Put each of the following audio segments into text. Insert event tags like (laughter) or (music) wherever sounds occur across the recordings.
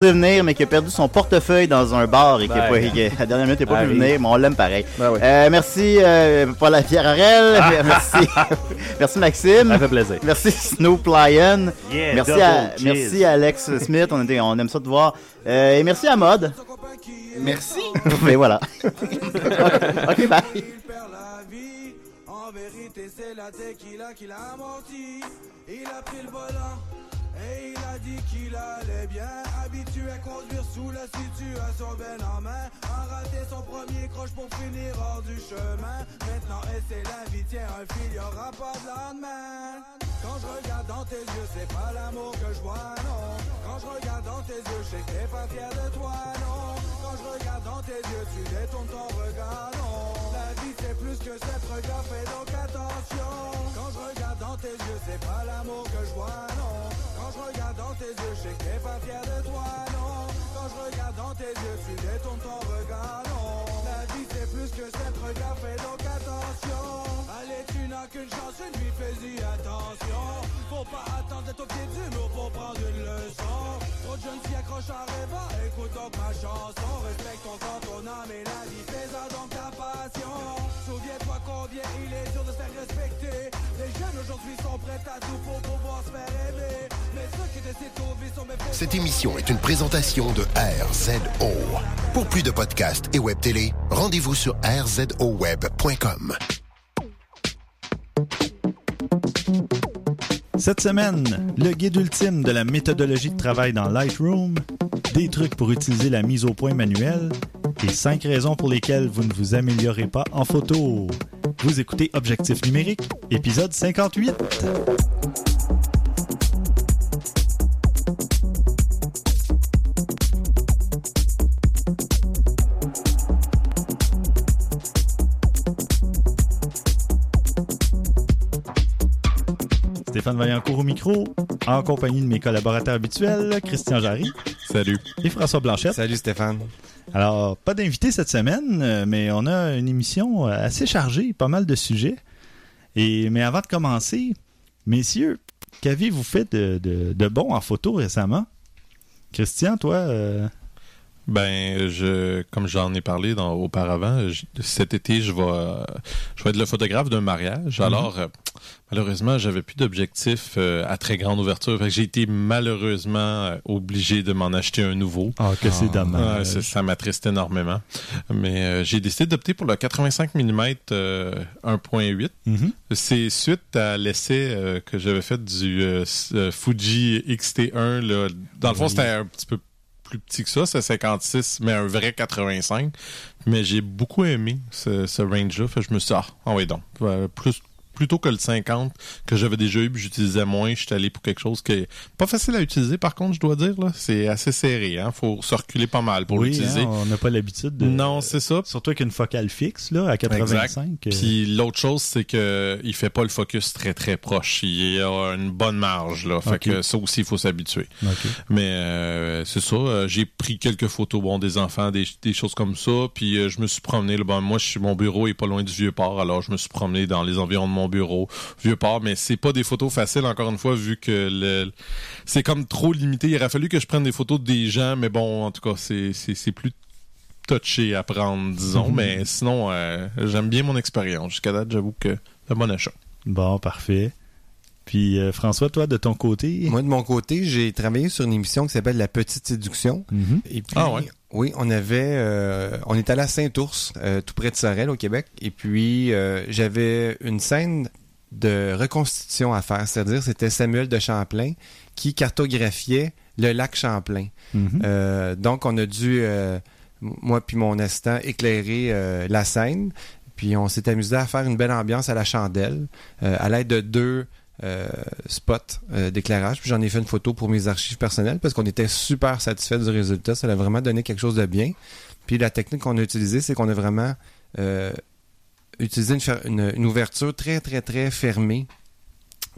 de venir, mais qui a perdu son portefeuille dans un bar et qui, a Ben, pas, qui, à la dernière minute, n'est pas pu arrive. venir, mais on l'aime pareil. Ben oui. Euh, merci euh, Paul Pierre Arel, (laughs) merci, (laughs) merci Maxime, Ça fait plaisir. merci Snoop Lion, Yeah, merci, à, merci à Alex Smith, on, était, on aime ça te voir, Euh, et merci à Mod. Merci. (laughs) Mais voilà. ok, bye. Il perd la vie. En vérité, c'est la tequila qui l'a amorti. Il a pris le volant et il a dit qu'il allait bien. Habitué à conduire sous la situation ben en main. A raté son premier croche pour finir hors du chemin. Maintenant, vie, tiens, un fil, y aura pas de lendemain. Quand je regarde dans tes yeux, c'est pas l'amour que je vois, non. Quand je regarde dans tes yeux, je sais pas fier de toi, non. Quand je regarde dans tes yeux, tu détournes ton regard, non. La vie c'est plus que cette regard, fais donc attention. Quand je regarde dans tes yeux, c'est pas l'amour que je vois, non. Je regarde dans tes yeux, je sais que t'es pas fier de toi, non. Quand je regarde dans tes yeux, tu détournes ton regard, non. La vie c'est plus que cette regard, fais donc attention. Allez, tu n'as qu'une chance, une vie, fais-y attention. Faut pas attendre d'être au pied du mur pour prendre une leçon. Trop de jeunes s'y accrochent en rêvant, écoute donc ma chanson. Respecte ton corps, ton âme et la vie, fais-en donc ta passion. Souviens-toi combien il est dur de se faire respecter. Cette émission est une présentation de RZO. Pour plus de podcasts et web télé, rendez-vous sur rzoweb.com. Cette semaine, le guide ultime de la méthodologie de travail dans Lightroom, des trucs pour utiliser la mise au point manuelle et cinq raisons pour lesquelles vous ne vous améliorez pas en photo. Vous écoutez Objectif numérique, épisode 58. Stéphane Vaillancourt au micro, en compagnie de mes collaborateurs habituels, Christian Jarry Salut. et François Blanchette. Salut Stéphane. Alors, pas d'invité cette semaine, euh, mais on a une émission euh, assez chargée, pas mal de sujets. Et, mais avant de commencer, messieurs, qu'avez-vous fait de, de- de bon en photo récemment? Christian, toi, euh, Ben, je, comme j'en ai parlé dans, auparavant, je- cet été, je vais, je vais être le photographe d'un mariage. Alors, euh, malheureusement, j'avais plus d'objectif euh, à très grande ouverture. J'ai été malheureusement euh, obligé de m'en acheter un nouveau. ah, que c'est Ouais, dommage. ça, ça m'attriste énormément. Mais euh, j'ai décidé d'opter pour le 85 mm euh, 1.8. Mhm. C'est suite à l'essai que j'avais fait du Fuji XT1. Là. Dans le fond, Oui. c'était un petit peu plus petit que ça, c'est 56, mais un vrai 85. Mais j'ai beaucoup aimé ce, ce range-là. Fait que je me suis dit, ah, ah oui donc, euh, plus plutôt que le 50 que j'avais déjà eu, puis j'utilisais moins, je suis allé pour quelque chose qui est pas facile à utiliser, par contre, je dois dire. là C'est assez serré, hein. Faut se reculer pas mal pour oui, l'utiliser. hein, on n'a pas l'habitude de... Non, c'est ça. Surtout avec une focale fixe, là, à 85. euh, Puis l'autre chose, c'est que il fait pas le focus très très proche. Il a une bonne marge là. Fait que ça aussi, il faut s'habituer. Mais euh, c'est ça. euh, j'ai pris quelques photos bon des enfants, des, des choses comme ça. Puis euh, je me suis promené. Là, moi, je suis mon bureau est pas loin du vieux port. Alors je me suis promené dans les environs de mon bureau, vieux port. Mais c'est pas des photos faciles encore une fois vu que le c'est comme trop limité. Il aurait fallu que je prenne des photos des gens, mais bon, en tout cas, c'est c'est c'est plus touché à prendre, disons. Mhm. Mais sinon, euh, j'aime bien mon expérience. Jusqu'à date, j'avoue que c'est un bon achat. Bon, parfait. Puis euh, François, toi, de ton côté? Moi, de mon côté, j'ai travaillé sur une émission qui s'appelle La Petite Séduction. Mhm. Et puis, Ah ouais? oui, on avait, euh, on est allé à Saint-Ours, euh, tout près de Sorel, au Québec. Et puis, euh, j'avais une scène de reconstitution à faire. C'est-à-dire, c'était Samuel de Champlain qui cartographiait le lac Champlain. Mhm. Euh, donc, on a dû, euh, moi puis mon assistant, éclairer euh, la scène. Puis, on s'est amusé à faire une belle ambiance à la chandelle, euh, à l'aide de deux euh, spots euh, d'éclairage. Puis, j'en ai fait une photo pour mes archives personnelles parce qu'on était super satisfait du résultat. Ça a vraiment donné quelque chose de bien. Puis, la technique qu'on a utilisée, c'est qu'on a vraiment euh, utilisé une ouverture très, très, très fermée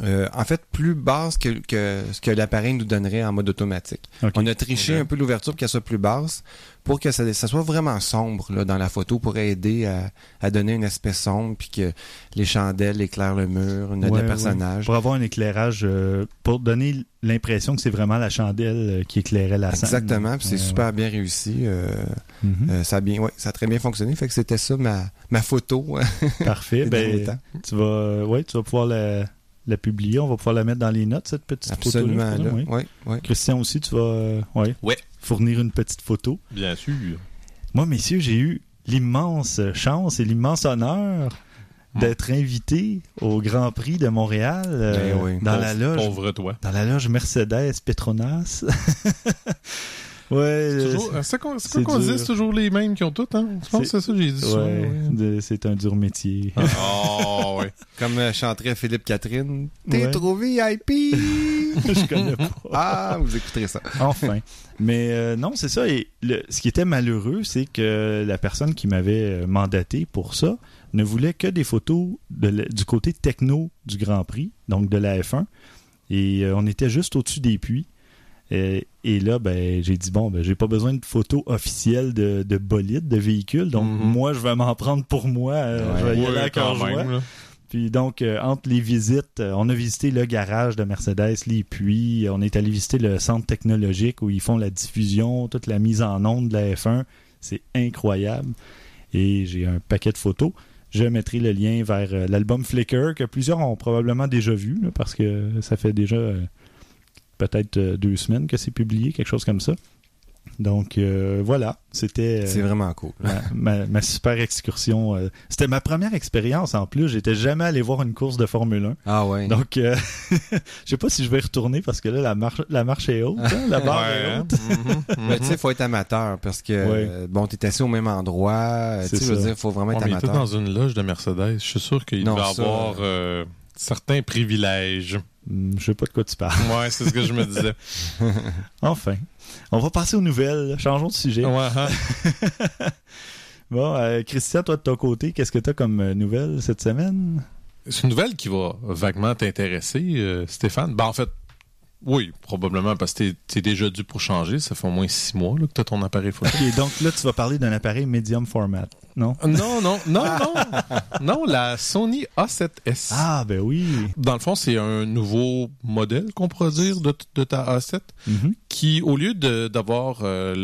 Euh, en fait, plus basse que, que ce que l'appareil nous donnerait en mode automatique. On a triché un peu l'ouverture pour qu'elle soit plus basse, pour que ça, ça soit vraiment sombre là, dans la photo, pour aider à, à donner un aspect sombre, puis que les chandelles éclairent le mur, notre Ouais, personnage. Pour avoir un éclairage, euh, pour donner l'impression que c'est vraiment la chandelle euh, qui éclairait la scène. Exactement, puis c'est Ouais, super bien réussi. euh. Mhm. euh, ça, a bien, ouais, ça a très bien fonctionné. Fait que c'était ça ma, ma photo. (laughs) Parfait. (laughs) ben, tu vas, ouais, tu vas pouvoir la, la publier. On va pouvoir la mettre dans les notes, cette petite Absolument. photo-là. Là. Oui. Christian aussi, tu vas euh, ouais, Ouais. fournir une petite photo. Bien sûr. Moi, messieurs, j'ai eu l'immense chance et l'immense honneur d'être invité au Grand Prix de Montréal euh, oui. dans Pauvre- la loge Pauvre toi. dans la loge Mercedes Petronas. (laughs) ouais, euh, C'est c'est quoi qu'on dur. dit? C'est toujours les mêmes qui ont tout, hein? Je pense que c'est ça que j'ai dit. ouais, souvent, ouais. de- c'est un dur métier. Oh, ouais. Comme euh, chanterait Philippe Catherine. T'es Ouais. trop VIP! (laughs) Je connais pas. ah, vous écouterez ça. Enfin. Mais euh, non, c'est ça. Et le- ce qui était malheureux, c'est que la personne qui m'avait euh, mandaté pour ça ne voulait que des photos de la- du côté techno du Grand Prix, donc de la F1. Et euh, on était juste au-dessus des puits. Et, et là, ben, j'ai dit, bon, ben, j'ai pas besoin de photos officielles de, de bolide, de véhicules. Donc, Mhm. moi, je vais m'en prendre pour moi. euh, je vais y aller à Ouais, quand même. Puis donc, euh, entre les visites, euh, on a visité le garage de Mercedes, les puits, on est allé visiter le centre technologique où ils font la diffusion, toute la mise en onde de la F1. C'est incroyable. Et j'ai un paquet de photos. Je mettrai le lien vers euh, l'album Flickr que plusieurs ont probablement déjà vu là, parce que ça fait déjà euh, peut-être euh, deux semaines que c'est publié, quelque chose comme ça. Donc euh, voilà, c'était... euh, C'est vraiment cool. ma, ma- ma super excursion. euh, C'était ma première expérience en plus. J'étais jamais allé voir une course de Formule Ah ouais. 1. Donc, euh, (laughs) je sais pas si je vais y retourner parce que là, la marche, la marche est haute. hein, la barre Ouais, est hein? haute. Mhm, (laughs) Mais tu sais, mhm. faut être amateur parce que, Ouais. bon, t'es assis au même endroit. C'est Tu sais, je veux dire, faut vraiment être était amateur. dans une loge de Mercedes. Je suis sûr qu'il ça, avoir euh, certains privilèges. Hmm, Je sais pas de quoi tu parles. (laughs) Ouais, c'est ce que je me disais. (laughs) Enfin, on va passer aux nouvelles. Changeons de sujet. Ouais, hein? (laughs) Bon, euh, Christian, toi de ton côté, qu'est-ce que tu as comme euh, nouvelle cette semaine? C'est une nouvelle qui va vaguement t'intéresser, euh, Stéphane. Ben, en fait, oui, probablement parce que t'es- t'es déjà dû pour changer. Ça fait au moins six mois là, que t'as ton appareil photo. Et donc là, tu vas parler d'un appareil medium format, non? non, non, non, non. Non, la Sony A7S. Ah, ben oui. Dans le fond, c'est un nouveau modèle qu'on pourrait dire de, de ta A7 Mhm. qui, au lieu d'avoir euh,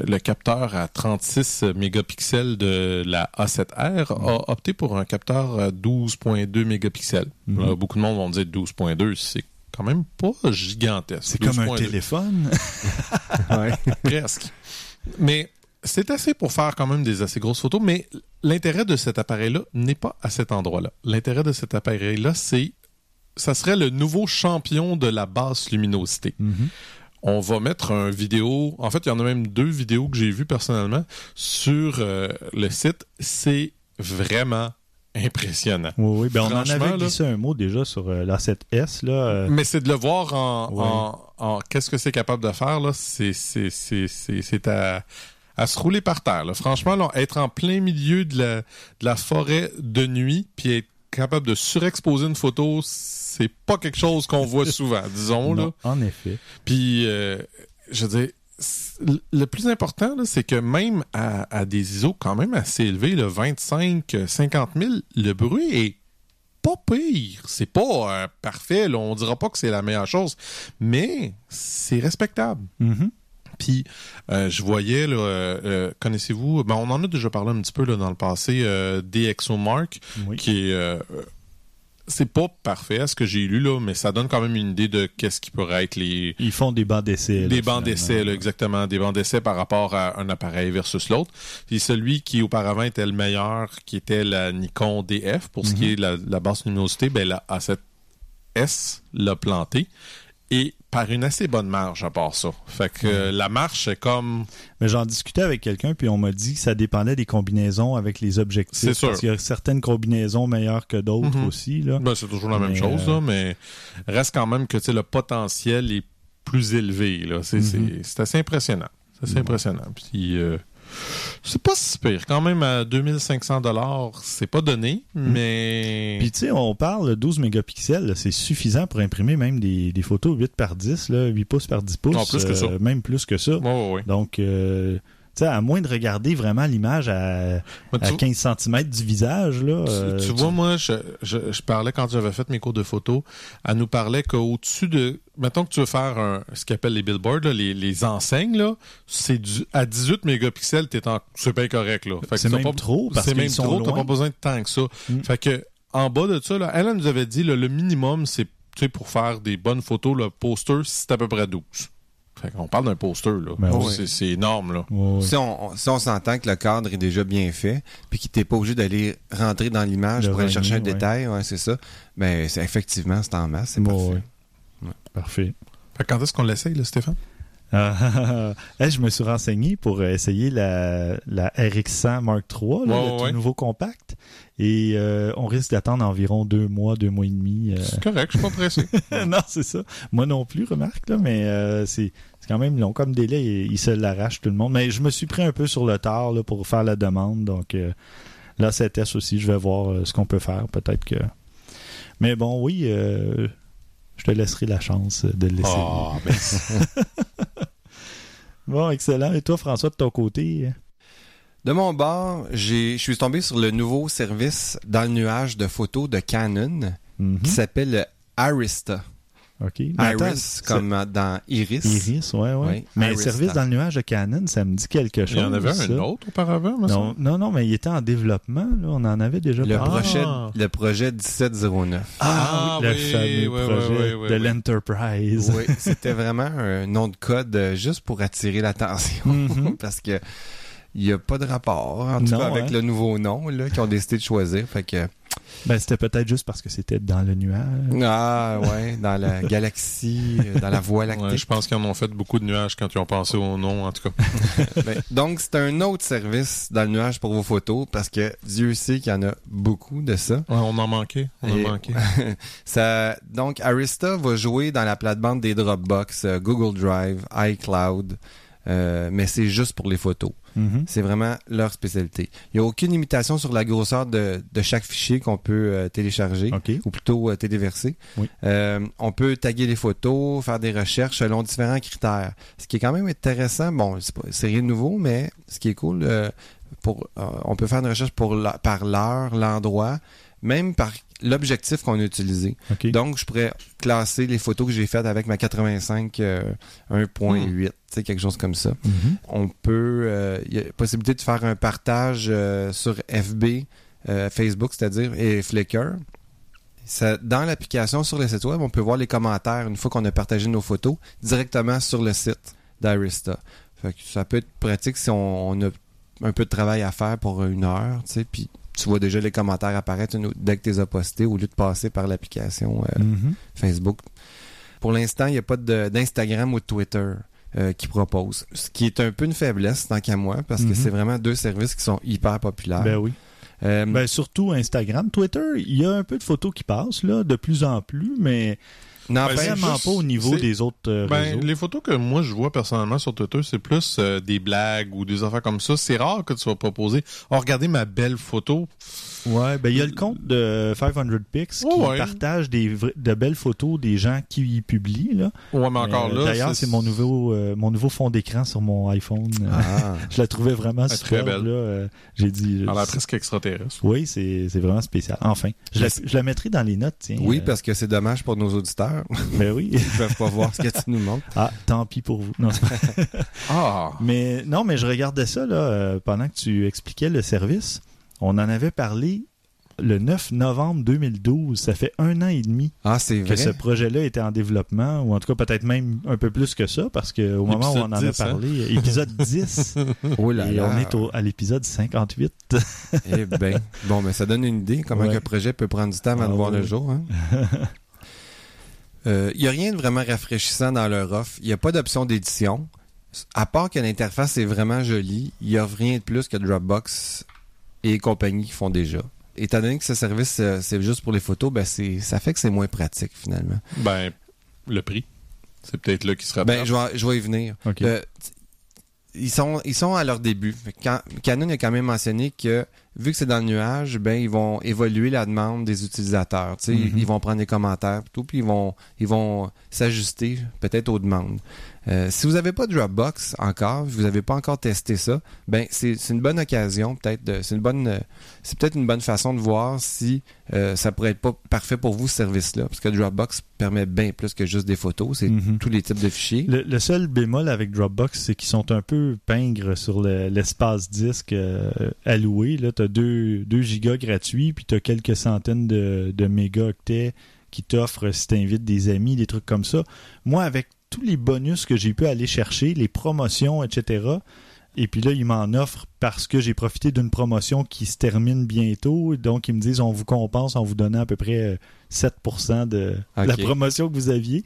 le, le capteur à 36 mégapixels de la A7R, a opté pour un capteur à 12.2 mégapixels. Mhm. Là, beaucoup de monde vont dire 12.2, c'est quand même pas gigantesque. C'est comme un 12.2, téléphone. (laughs) (laughs) Presque. Mais c'est assez pour faire quand même des assez grosses photos, mais l'intérêt de cet appareil-là n'est pas à cet endroit-là. L'intérêt de cet appareil-là, c'est ça serait le nouveau champion de la basse luminosité. Mhm. On va mettre un vidéo. En fait, il y en a même deux vidéos que j'ai vues personnellement sur euh, le site. C'est vraiment impressionnant. Oui, oui. Ben, on en avait là- glissé un mot déjà sur euh, la 7S. Là, euh, Mais c'est de le voir en, Ouais. en, en- qu'est-ce que c'est capable de faire là. C'est c'est c'est c'est c'est à à se rouler par terre. Là. Franchement, là, être en plein milieu de la de la forêt de nuit, puis être capable de surexposer une photo, c'est pas quelque chose qu'on voit (laughs) souvent, disons là. en effet. Puis, euh, je veux dire, le plus important, c'est que même à, à des ISO quand même assez élevés, le 25, euh, 50 000, le bruit est pas pire. C'est pas euh, parfait, là. on dira pas que c'est la meilleure chose, mais c'est respectable. Mhm. Puis, euh, je voyais, là, euh, euh, connaissez-vous, ben, on en a déjà parlé un petit peu là, dans le passé, DxOMark, Oui. qui est... c'est pas parfait à ce que j'ai lu, là, mais ça donne quand même une idée de qu'est-ce qui pourrait être les, Ils font des bancs d'essai. des bancs d'essai, là, exactement. Des bancs d'essai par rapport à un appareil versus l'autre. Puis celui qui auparavant était le meilleur, qui était la Nikon DF, pour ce qui est de la, la basse luminosité, ben la A7S l'a planté. Et par une assez bonne marge à part ça. Fait que euh, la marche est comme... Mais j'en discutais avec quelqu'un, puis on m'a dit que ça dépendait des combinaisons avec les objectifs. C'est sûr. Parce qu'il y a certaines combinaisons meilleures que d'autres Mhm. aussi. Là. Ben, c'est toujours la même chose, euh, là, mais reste quand même que tu sais, le potentiel est plus élevé. Là. C'est, c'est, c'est assez impressionnant. C'est assez Mhm. impressionnant. Puis, euh, C'est pas si pire. Quand même, à 2500 dollars, c'est pas donné, mais... Puis tu sais, on parle de 12 mégapixels, c'est suffisant pour imprimer même des, des photos 8 par 10, là, 8 pouces par 10 pouces. Non, plus que ça. euh, même plus que ça. Ouais, ouais. Donc, euh, sais, à moins de regarder vraiment l'image à, Mais à tu- 15 cm du visage, là. Tu- euh, tu, vois, moi, je, je, je parlais quand j'avais fait mes cours de photo, elle nous parlait qu'au-dessus de. Mettons que tu veux faire un, ce qu'ils appellent les billboards, là, les, les enseignes, là, c'est du, à 18 mégapixels, t'es en, c'est bien correct, là. Fait que C'est t'as même pas- trop, parce C'est qu'ils même sont trop, t'as loin. pas besoin de tant que ça. Mm. Fait que, en bas de ça, là, elle, elle nous avait dit, là, le minimum, c'est, pour faire des bonnes photos, le poster, c'est à peu près 12. Fait qu'on parle d'un poster, là. Ben oui. c'est, énorme, là. Si on, on- si on s'entend que le cadre est déjà bien fait, puis qu'il t'es pas obligé d'aller rentrer dans l'image pour aller chercher un détail, ouais, c'est ça. Ben, c'est effectivement, c'est en masse, c'est parfait. ouais. Parfait. Fait que quand est-ce qu'on l'essaye, là, Stéphane? Ah, (laughs) je me suis renseigné pour essayer la, la RX100 Mark III, là, Ouais, le ouais, tout ouais. nouveau compact. Et euh, on risque d'attendre environ deux mois, deux mois et demi. euh. C'est correct, je suis pas pressé. (laughs) non, c'est ça. Moi non plus, remarque, là, mais euh, c'est quand même long comme délai. Il, il se l'arrache tout le monde. Mais je me suis pris un peu sur le tard là, pour faire la demande. Donc euh, là, c'est test aussi. Je vais voir ce qu'on peut faire. Peut-être que. Mais bon, oui, euh, je te laisserai la chance de le laisser. Ah, ben, (laughs) Bon, excellent. Et toi, François, de ton côté? De mon bord, je suis tombé sur le nouveau service dans le nuage de photos de Canon Mhm. qui s'appelle le Arista. OK. Mais Iris, comme dans Iris. Iris, ouais, ouais. Oui, mais Arista. service dans le nuage de Canon, ça me dit quelque chose. il y en avait ça. un autre auparavant, me Non, non, non, mais il était en développement. Là. On en avait déjà Le, parlé. projet, Ah. le projet 1709. Ah, oui, le oui, fameux ouais, projet de l'Enterprise. Oui, c'était vraiment un nom de code euh, juste pour attirer l'attention. Mhm. (laughs) Parce que il n'y a pas de rapport, en tout Non, cas, avec hein. le nouveau nom là, qu'ils ont décidé de choisir. Fait que, Ben, c'était peut-être juste parce que c'était dans le nuage. ah, ouais, dans la galaxie, euh, dans la voie lactée. Ouais, je pense qu'ils en ont fait beaucoup de nuages quand ils ont pensé au nom, en tout cas. (laughs) Ben, donc, c'est un autre service dans le nuage pour vos photos parce que Dieu sait qu'il y en a beaucoup de ça. Ouais, on en manquait. On Et- en manquait. (laughs) ça donc, Arista va jouer dans la plate-bande des Dropbox, euh, Google Drive, iCloud, euh, mais c'est juste pour les photos. Mhm. C'est vraiment leur spécialité. Il n'y a aucune limitation sur la grosseur de, de chaque fichier qu'on peut euh, télécharger, ou plutôt euh, téléverser. Oui. Euh, on peut taguer les photos, faire des recherches selon différents critères. Ce qui est quand même intéressant, bon, c'est rien de nouveau, mais ce qui est cool, pour, on peut faire une recherche pour la- par l'heure, l'endroit, même par l'objectif qu'on a utilisé. Donc, je pourrais classer les photos que j'ai faites avec ma 85 euh, 1.8, tu sais, quelque chose comme ça. Mhm. On peut, euh, il y a possibilité de faire un partage euh, sur FB, euh, Facebook, c'est-à-dire, et Flickr. Ça, dans l'application sur le site web, on peut voir les commentaires une fois qu'on a partagé nos photos directement sur le site d'Arista. Ça peut être pratique si on, on a un peu de travail à faire pour une heure, tu sais, puis tu vois déjà les commentaires apparaître une- dès que tu les as postés au lieu de passer par l'application euh, Mhm. Facebook. Pour l'instant, il n'y a pas d'Instagram ou de Twitter euh, qui propose. Ce qui est un peu une faiblesse, tant qu'à moi, parce que Mhm. c'est vraiment deux services qui sont hyper populaires. Ben oui. Euh, Ben, surtout Instagram. Twitter, il y a un peu de photos qui passent, là, de plus en plus, mais n'empêche- Ben, c'est vraiment juste- pas au niveau des autres euh, Ben, réseaux. les photos que moi je vois personnellement sur Twitter, c'est plus euh, des blagues ou des affaires comme ça. C'est rare que tu vas proposer. Oh, regardez ma belle photo. Ouais, ben il y a le compte de 500 Pics qui Ouais, ouais. partage des vra- de belles photos des gens qui y publient là. Ouais, mais encore Mais, là. euh, D'ailleurs, c'est mon nouveau euh, mon nouveau fond d'écran sur mon iPhone. Euh, Ah. (laughs) Je la trouvais vraiment Elle est très superbe belle. là. Euh, J'ai dit. Elle a l'air presque extraterrestre. Oui, c'est c'est vraiment spécial. Enfin, je la, je la mettrai dans les notes, tiens. Oui, Euh, parce que c'est dommage pour nos auditeurs. (laughs) Ben oui. Ils peuvent pas voir ce que tu nous montres. Ah, tant pis pour vous. Non, (laughs) Ah! mais non, mais je regardais ça là euh, pendant que tu expliquais le service. On en avait parlé le 9 novembre 2012. Ça fait un an et demi Ah, que vrai? ce projet-là était en développement, ou en tout cas peut-être même un peu plus que ça, parce qu'au moment où on en a Épisode 10, hein? parlé, épisode (laughs) 10, Oh là et là. on est au- à l'épisode 58. Eh ben, bon, mais ça donne une idée comment Ouais. un projet peut prendre du temps avant Ah de voir le jour. hein? (laughs) Euh, Il n'y a rien de vraiment rafraîchissant dans leur offre. Il n'y a pas d'option d'édition. À part que l'interface est vraiment jolie, il n'y a rien de plus que Dropbox et compagnie qui font déjà. Étant donné que ce service, euh, c'est juste pour les photos, ben c'est, ça fait que c'est moins pratique finalement. Ben, le prix. C'est peut-être là qu'il sera Ben, je vais, je vais y venir. OK. Euh, ils sont, ils sont à leur début. Quand- Canon a quand même mentionné que vu que c'est dans le nuage, ben ils vont évoluer la demande des utilisateurs. Tu sais, Mhm. Ils vont prendre des commentaires, tout, puis ils vont, ils vont s'ajuster peut-être aux demandes. Euh, si vous n'avez pas de Dropbox encore, vous n'avez pas encore testé ça, ben c'est une bonne occasion, peut-être. C'est une bonne, euh, c'est peut-être une bonne façon de voir si euh, ça pourrait être pas parfait pour vous ce service-là, parce que Dropbox permet bien plus que juste des photos. C'est Mhm. tous les types de fichiers. Le, le seul bémol avec Dropbox, c'est qu'ils sont un peu pingres sur le- l'espace disque euh, alloué. Là, tu as 2, gigas gratuits, puis tu as quelques centaines de, de mégaoctets qui t'offrent si tu invites des amis, des trucs comme ça. Moi, avec tous les bonus que j'ai pu aller chercher, les promotions, etc., et puis là, ils m'en offrent parce que j'ai profité d'une promotion qui se termine bientôt. Donc, ils me disent on vous compense en vous donnant à peu près euh, 7% de Ok. la promotion que vous aviez.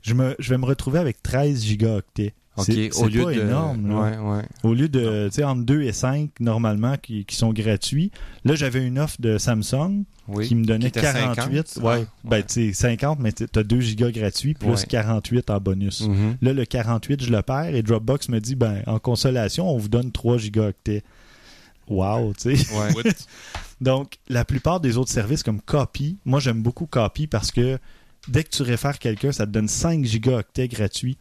Je, me, je vais me retrouver avec 13 gigaoctets. C'est au lieu pas de énorme. là. Ouais, ouais. Au lieu de, tu sais, entre 2 et 5, normalement, qui, qui sont gratuits. Là, j'avais une offre de Samsung Oui. qui me donnait Qui était 48. 50. ouais. Ah, Ben, ouais. tu sais, 50, mais tu as 2 gigas gratuits plus Ouais. 48 en bonus. Mhm. Là, le 48, je le perds et Dropbox me dit, ben, en consolation, on vous donne 3 gigaoctets. Wow, tu sais. Ouais. (laughs) Donc, la plupart des autres services comme Copy, moi j'aime beaucoup Copy parce que dès que tu réfères quelqu'un, ça te donne 5 gigaoctets gratuits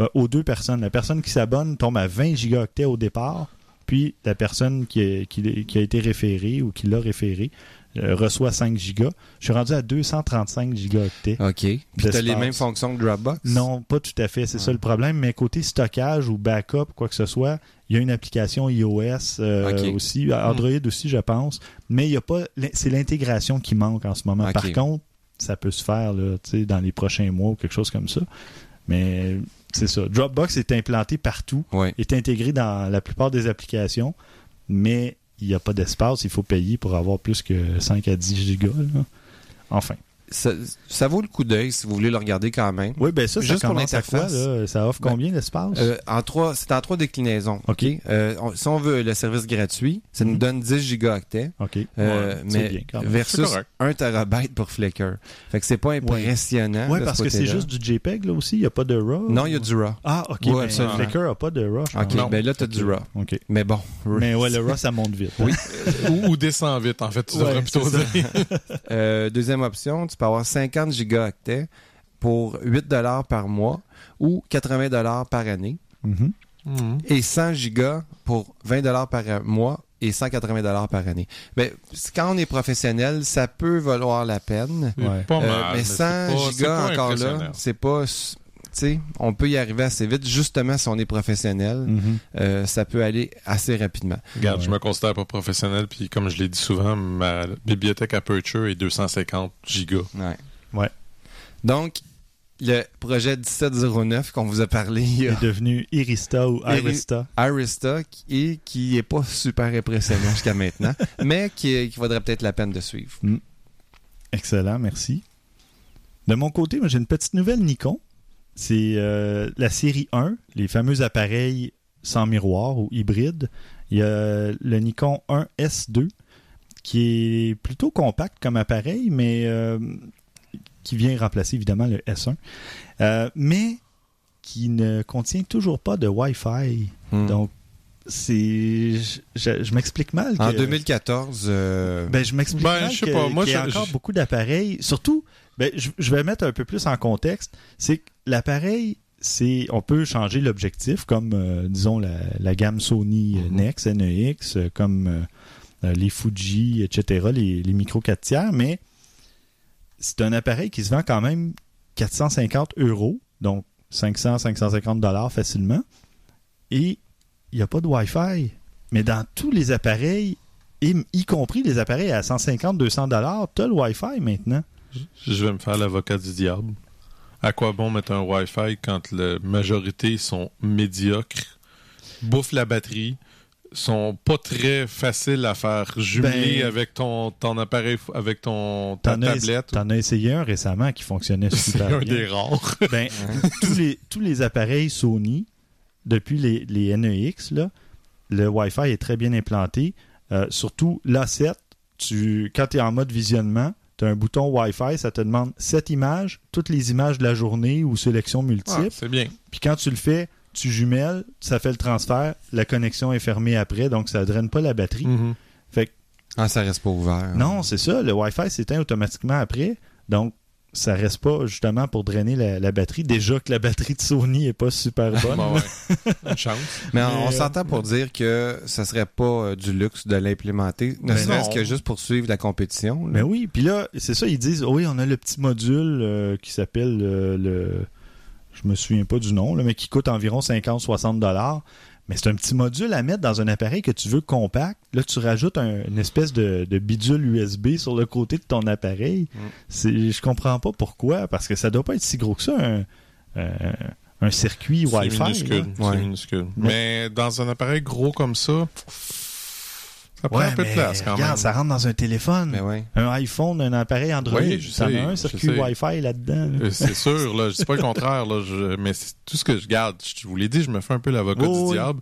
euh, aux deux personnes. La personne qui s'abonne tombe à 20 gigaoctets au départ, puis la personne qui, est- qui- qui a été référée ou qui l'a référé reçoit 5 gigas. Je suis rendu à 235 gigaoctets. OK. Puis tu les mêmes fonctions que Dropbox? Non, pas tout à fait. C'est ça le problème. Mais côté stockage ou backup, quoi que ce soit, il y a une application iOS euh, aussi, Android aussi, je pense. Mais il y a pas. C'est l'intégration qui manque en ce moment. Par contre, ça peut se faire là, tu sais, dans les prochains mois ou quelque chose comme ça. Mais c'est ça. Dropbox est implanté partout, Ouais. est intégré dans la plupart des applications, mais il n'y a pas d'espace. Il faut payer pour avoir plus que 5 à 10 gigas. Enfin. Ça, ça vaut le coup d'œil si vous voulez le regarder quand même. Oui, ben ça, ça Juste pour à quoi, l'interface. là? Ça offre Ben, combien d'espace? Euh, en trois, c'est en trois déclinaisons. OK. Euh, on- si on veut le service gratuit, ça nous Mhm. donne 10 gigaoctets. OK. euh, Ouais, c'est mais bien, quand même. versus C'est correct. 1 terabyte pour Flickr. Fait que c'est pas impressionnant. Ouais, de parce ce que c'est juste du JPEG là aussi, il n'y a pas de RAW? Non, il y a du RAW. Ah, ok. Ouais, mais absolument. Flickr n'a pas de RAW. je OK, ben là, t'as du RAW. Ok. Mais bon. Mais ouais, le RAW, ça monte vite. Oui. ou, ou descend vite, en fait, tu Ouais, devrais plutôt ça. dire. (laughs) Deuxième option, tu peux avoir 50 gigaoctets pour 8 par mois ou 80 par année Mhm. Et 100 gigas pour 20 par mois et 180 par année. Ben, c- quand on est professionnel, ça peut valoir la peine. Pas Euh, mal. mais c'est 100 pas- c'est gigas pas encore là, c'est pas... sais, on peut y arriver assez vite, justement si on est professionnel. Mhm. euh, ça peut aller assez rapidement. Regarde, Ouais. je me considère pas professionnel, puis comme je l'ai dit souvent, ma bibliothèque Aperture est 250 gigas. Ouais. Ouais. Donc, le projet 1709 qu'on vous a parlé, il y a est devenu Irista ou Arista. Arista qui est, qui est pas super impressionnant jusqu'à maintenant, (laughs) mais qui, qui vaudrait peut-être la peine de suivre. Excellent, merci. De mon côté, moi, j'ai une petite nouvelle Nikon. C'est euh, la série 1, les fameux appareils sans miroir ou hybrides. Il y a le Nikon 1S2 qui est plutôt compact comme appareil, mais euh, qui vient remplacer évidemment le S1, Euh, mais qui ne contient toujours pas de Wi-Fi. Hmm. Donc, c'est. Je, je- je m'explique mal. en que- 2014, euh, ben, je m'explique Ben, mal je sais que- pas, moi, qu'il y a encore beaucoup d'appareils. Surtout, ben, je, je vais mettre un peu plus en contexte. C'est que l'appareil, c'est on peut changer l'objectif, comme, euh, disons, la, la gamme Sony euh, Mhm. NEX, NEX, euh, comme euh, les Fuji, etc., les, les micro 4 tiers, mais c'est un appareil qui se vend quand même 450 euros, donc 500, 550 dollars facilement, et il n'y a pas de Wi-Fi. Mais dans tous les appareils, y, y compris les appareils à 150, 200 dollars, tu as le Wi-Fi maintenant. Je vais me faire l'avocat du diable. À quoi bon mettre un Wi-Fi quand la majorité sont médiocres, bouffent la batterie, sont pas très faciles à faire jumeler Ben- avec ton, ton appareil, avec ton ta tablette? t'en as essayé un récemment qui fonctionnait (laughs) C'est super un bien. des rares. (laughs) Ben, tous, les, tous les appareils Sony, depuis les, les NEX, là, le Wi-Fi est très bien implanté. Euh, surtout l'A7, tu, quand tu es en mode visionnement, tu as un bouton Wi-Fi, ça te demande 7 images, toutes les images de la journée ou sélection Ah, multiple. c'est bien. Puis quand tu le fais, tu jumelles, ça fait le transfert, la connexion est fermée après, donc ça draine pas la batterie. Mhm. Ah, ça reste pas ouvert. Non, c'est ça. Le Wi-Fi s'éteint automatiquement après. Donc, ça reste pas justement pour drainer la, la batterie. Déjà que la batterie de Sony est pas super bonne. (laughs) Bon, ouais. (laughs) Une chance. Mais, on, on euh, s'entend pour dire que ça serait pas euh, du luxe de l'implémenter, ne Ben serait-ce que juste pour suivre la compétition. là. Mais oui, puis là, c'est ça, ils disent, oui, on a le petit module euh, qui s'appelle euh, le... Je me souviens pas du nom, là, mais qui coûte environ 50-60 dollars. Mais c'est un petit module à mettre dans un appareil que tu veux compact. Là, tu rajoutes un- une espèce de, de bidule USB sur le côté de ton appareil. Mm. Je comprends pas pourquoi, parce que ça doit pas être si gros que ça, un, un circuit C'est Wi-Fi. minuscule. Ouais. minuscule. Mais dans un appareil gros comme ça, ça prend Ouais, un peu de mais place quand regarde, même. ça rentre dans un téléphone. Mais ouais. Un iPhone, un appareil Android, Oui, je ça sais, a un je circuit sais. Wi-Fi là-dedans. là. Euh, C'est sûr, là, je dis pas le (laughs) contraire, là, je- mais c'est tout ce que je garde. Je vous l'ai dit, je me fais un peu l'avocat du oui. diable.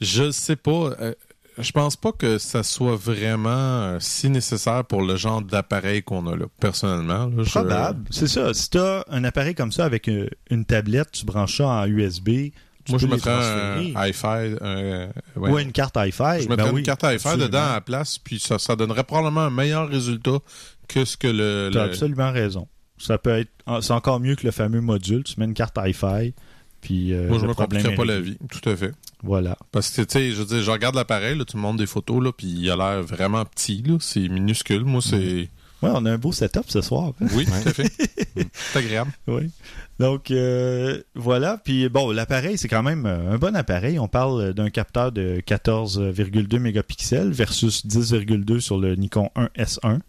Je sais pas. euh, je pense pas que ça soit vraiment euh, si nécessaire pour le genre d'appareil qu'on a là. Personnellement, là, je- Probable. C'est ça. Si tu as un appareil comme ça avec euh, une tablette, tu branches ça en USB. Tu Moi, je mettrais un hi-fi. euh, ouais. Ou une carte Wi-Fi. Je Ben mettrais oui, une carte hi-fi dedans à la place, puis ça, ça donnerait probablement un meilleur résultat que ce que le. Tu as le- absolument raison. Ça peut être. ah, C'est encore mieux que le fameux module. Tu mets une carte Wi-Fi. Puis, euh, Moi, je me compliquerais pas la vie. Tout à fait. Voilà. Parce que, tu sais, je veux dire, je regarde l'appareil, là, tu me montres des photos, là, puis il a l'air vraiment petit, là. C'est minuscule. Moi, c'est. Ouais, on a un beau setup ce soir. Oui, (laughs) tout à fait. c'est agréable. Oui. Donc, euh, voilà. Puis, bon, l'appareil, c'est quand même euh, un bon appareil. On parle d'un capteur de 14,2 mégapixels versus 10,2 sur le Nikon 1S1.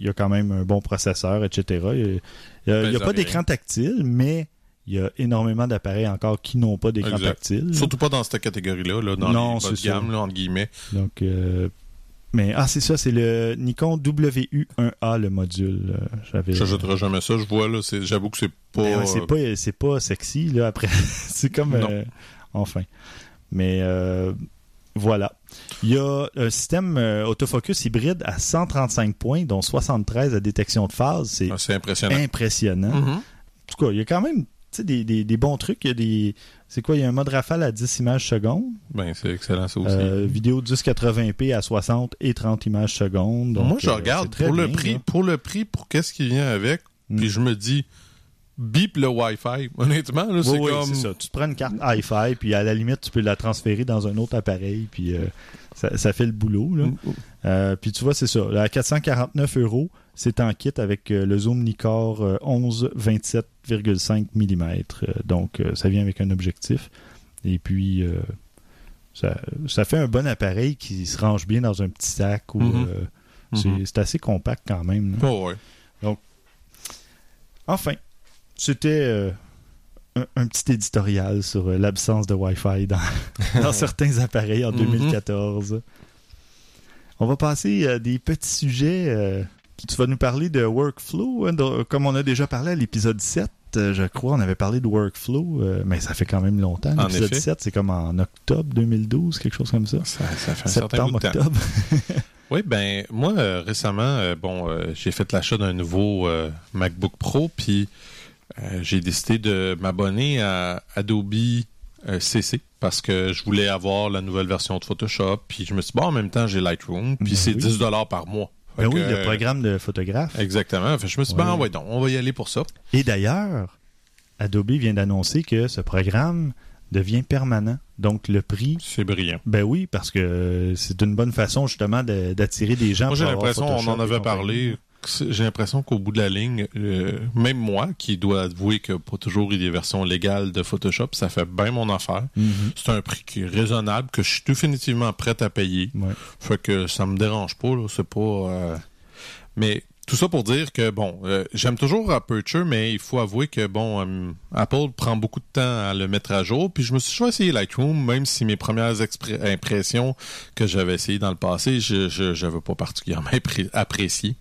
Il y a quand même un bon processeur, etc. Il y a- Ben, pas d'écran tactile, mais il y a énormément d'appareils encore qui n'ont pas d'écran tactile. Surtout pas dans cette catégorie-là, là, dans Non, les bas de gamme, là, entre guillemets. Donc, euh, mais, ah, c'est ça, c'est le Nikon WU1A, le module. euh. J'ajouterai jamais ça. Je vois, là, j'avoue que c'est pas. Ben ouais, c'est pas, c'est pas sexy, là, après. (laughs) c'est comme. Euh, enfin. Mais euh, voilà. Il y a un système euh, autofocus hybride à 135 points, dont 73 à détection de phase. C'est Ah, impressionnant. impressionnant. Mhm. En tout cas, il y a quand même des, des, des bons trucs. Il y a des. C'est quoi Il y a un mode rafale à 10 images secondes. Ben, c'est excellent, ça aussi. Euh, vidéo 1080p à 60 et 30 images secondes. Donc, Moi, je euh, regarde c'est pour le prix, pour le prix, pour qu'est-ce qui vient avec, Mm. puis je me dis, bip le Wi-Fi. (laughs) Honnêtement, là, c'est Oui, oui, comme. c'est ça. Tu te prends une carte Hi-Fi, puis à la limite, tu peux la transférer dans un autre appareil, puis euh, ça, ça fait le boulot. Là. Mm. Puis tu vois, c'est ça. À 449 euros, c'est en kit avec euh, le zoom Nikkor euh, 11 27,5 mm. Donc, euh, ça vient avec un objectif. Et puis, euh, ça, ça fait un bon appareil qui se range bien dans un petit sac. Ou, Mhm. c'est- Mhm. c'est assez compact quand même. là. Oh, ouais. Enfin, c'était un, petit éditorial sur l'absence de Wi-Fi dans, (laughs) dans (laughs) certains appareils en Mhm. 2014. On va passer à des petits sujets. euh, tu vas nous parler de workflow, hein, de- comme on a déjà parlé à l'épisode 7. euh, Je crois on avait parlé de workflow, euh, mais ça fait quand même longtemps. L'épisode effet. 7, c'est comme en octobre 2012, quelque chose comme ça. Ça, ça fait un certain bout Septembre, de temps. octobre. (laughs) Oui, ben moi euh, récemment, euh, bon, j'ai fait l'achat d'un nouveau MacBook Pro, puis j'ai décidé de m'abonner à Adobe CC parce que je voulais avoir la nouvelle version de Photoshop, puis je me suis dit bon en même temps j'ai Lightroom, puis Ben c'est oui. 10 dollars par mois. Ben oui, le euh, programme de photographe. Exactement. Fait je me suis dit Ouais. ben ouais donc on va y aller pour ça. Et d'ailleurs, Adobe vient d'annoncer que ce programme devient permanent. Donc le prix, C'est brillant. ben oui, parce que c'est une bonne façon justement de- d'attirer des gens. Moi, j'ai l'impression, on en avait parlé, j'ai l'impression qu'au bout de la ligne, euh, même moi, qui dois avouer que pas toujours il y a des versions légales de Photoshop, ça fait bien mon affaire. Mhm. C'est un prix qui est raisonnable, que je suis définitivement prêt à payer. Ouais. Fait que ça me dérange pas, là. C'est pas. euh, Mais tout ça pour dire que bon, euh, j'aime toujours Aperture, mais il faut avouer que bon, euh, Apple prend beaucoup de temps à le mettre à jour. Puis je me suis je vais essayer Lightroom, même si mes premières impressions que j'avais essayé dans le passé, je je j'avais pas particulièrement appré- (laughs) apprécié.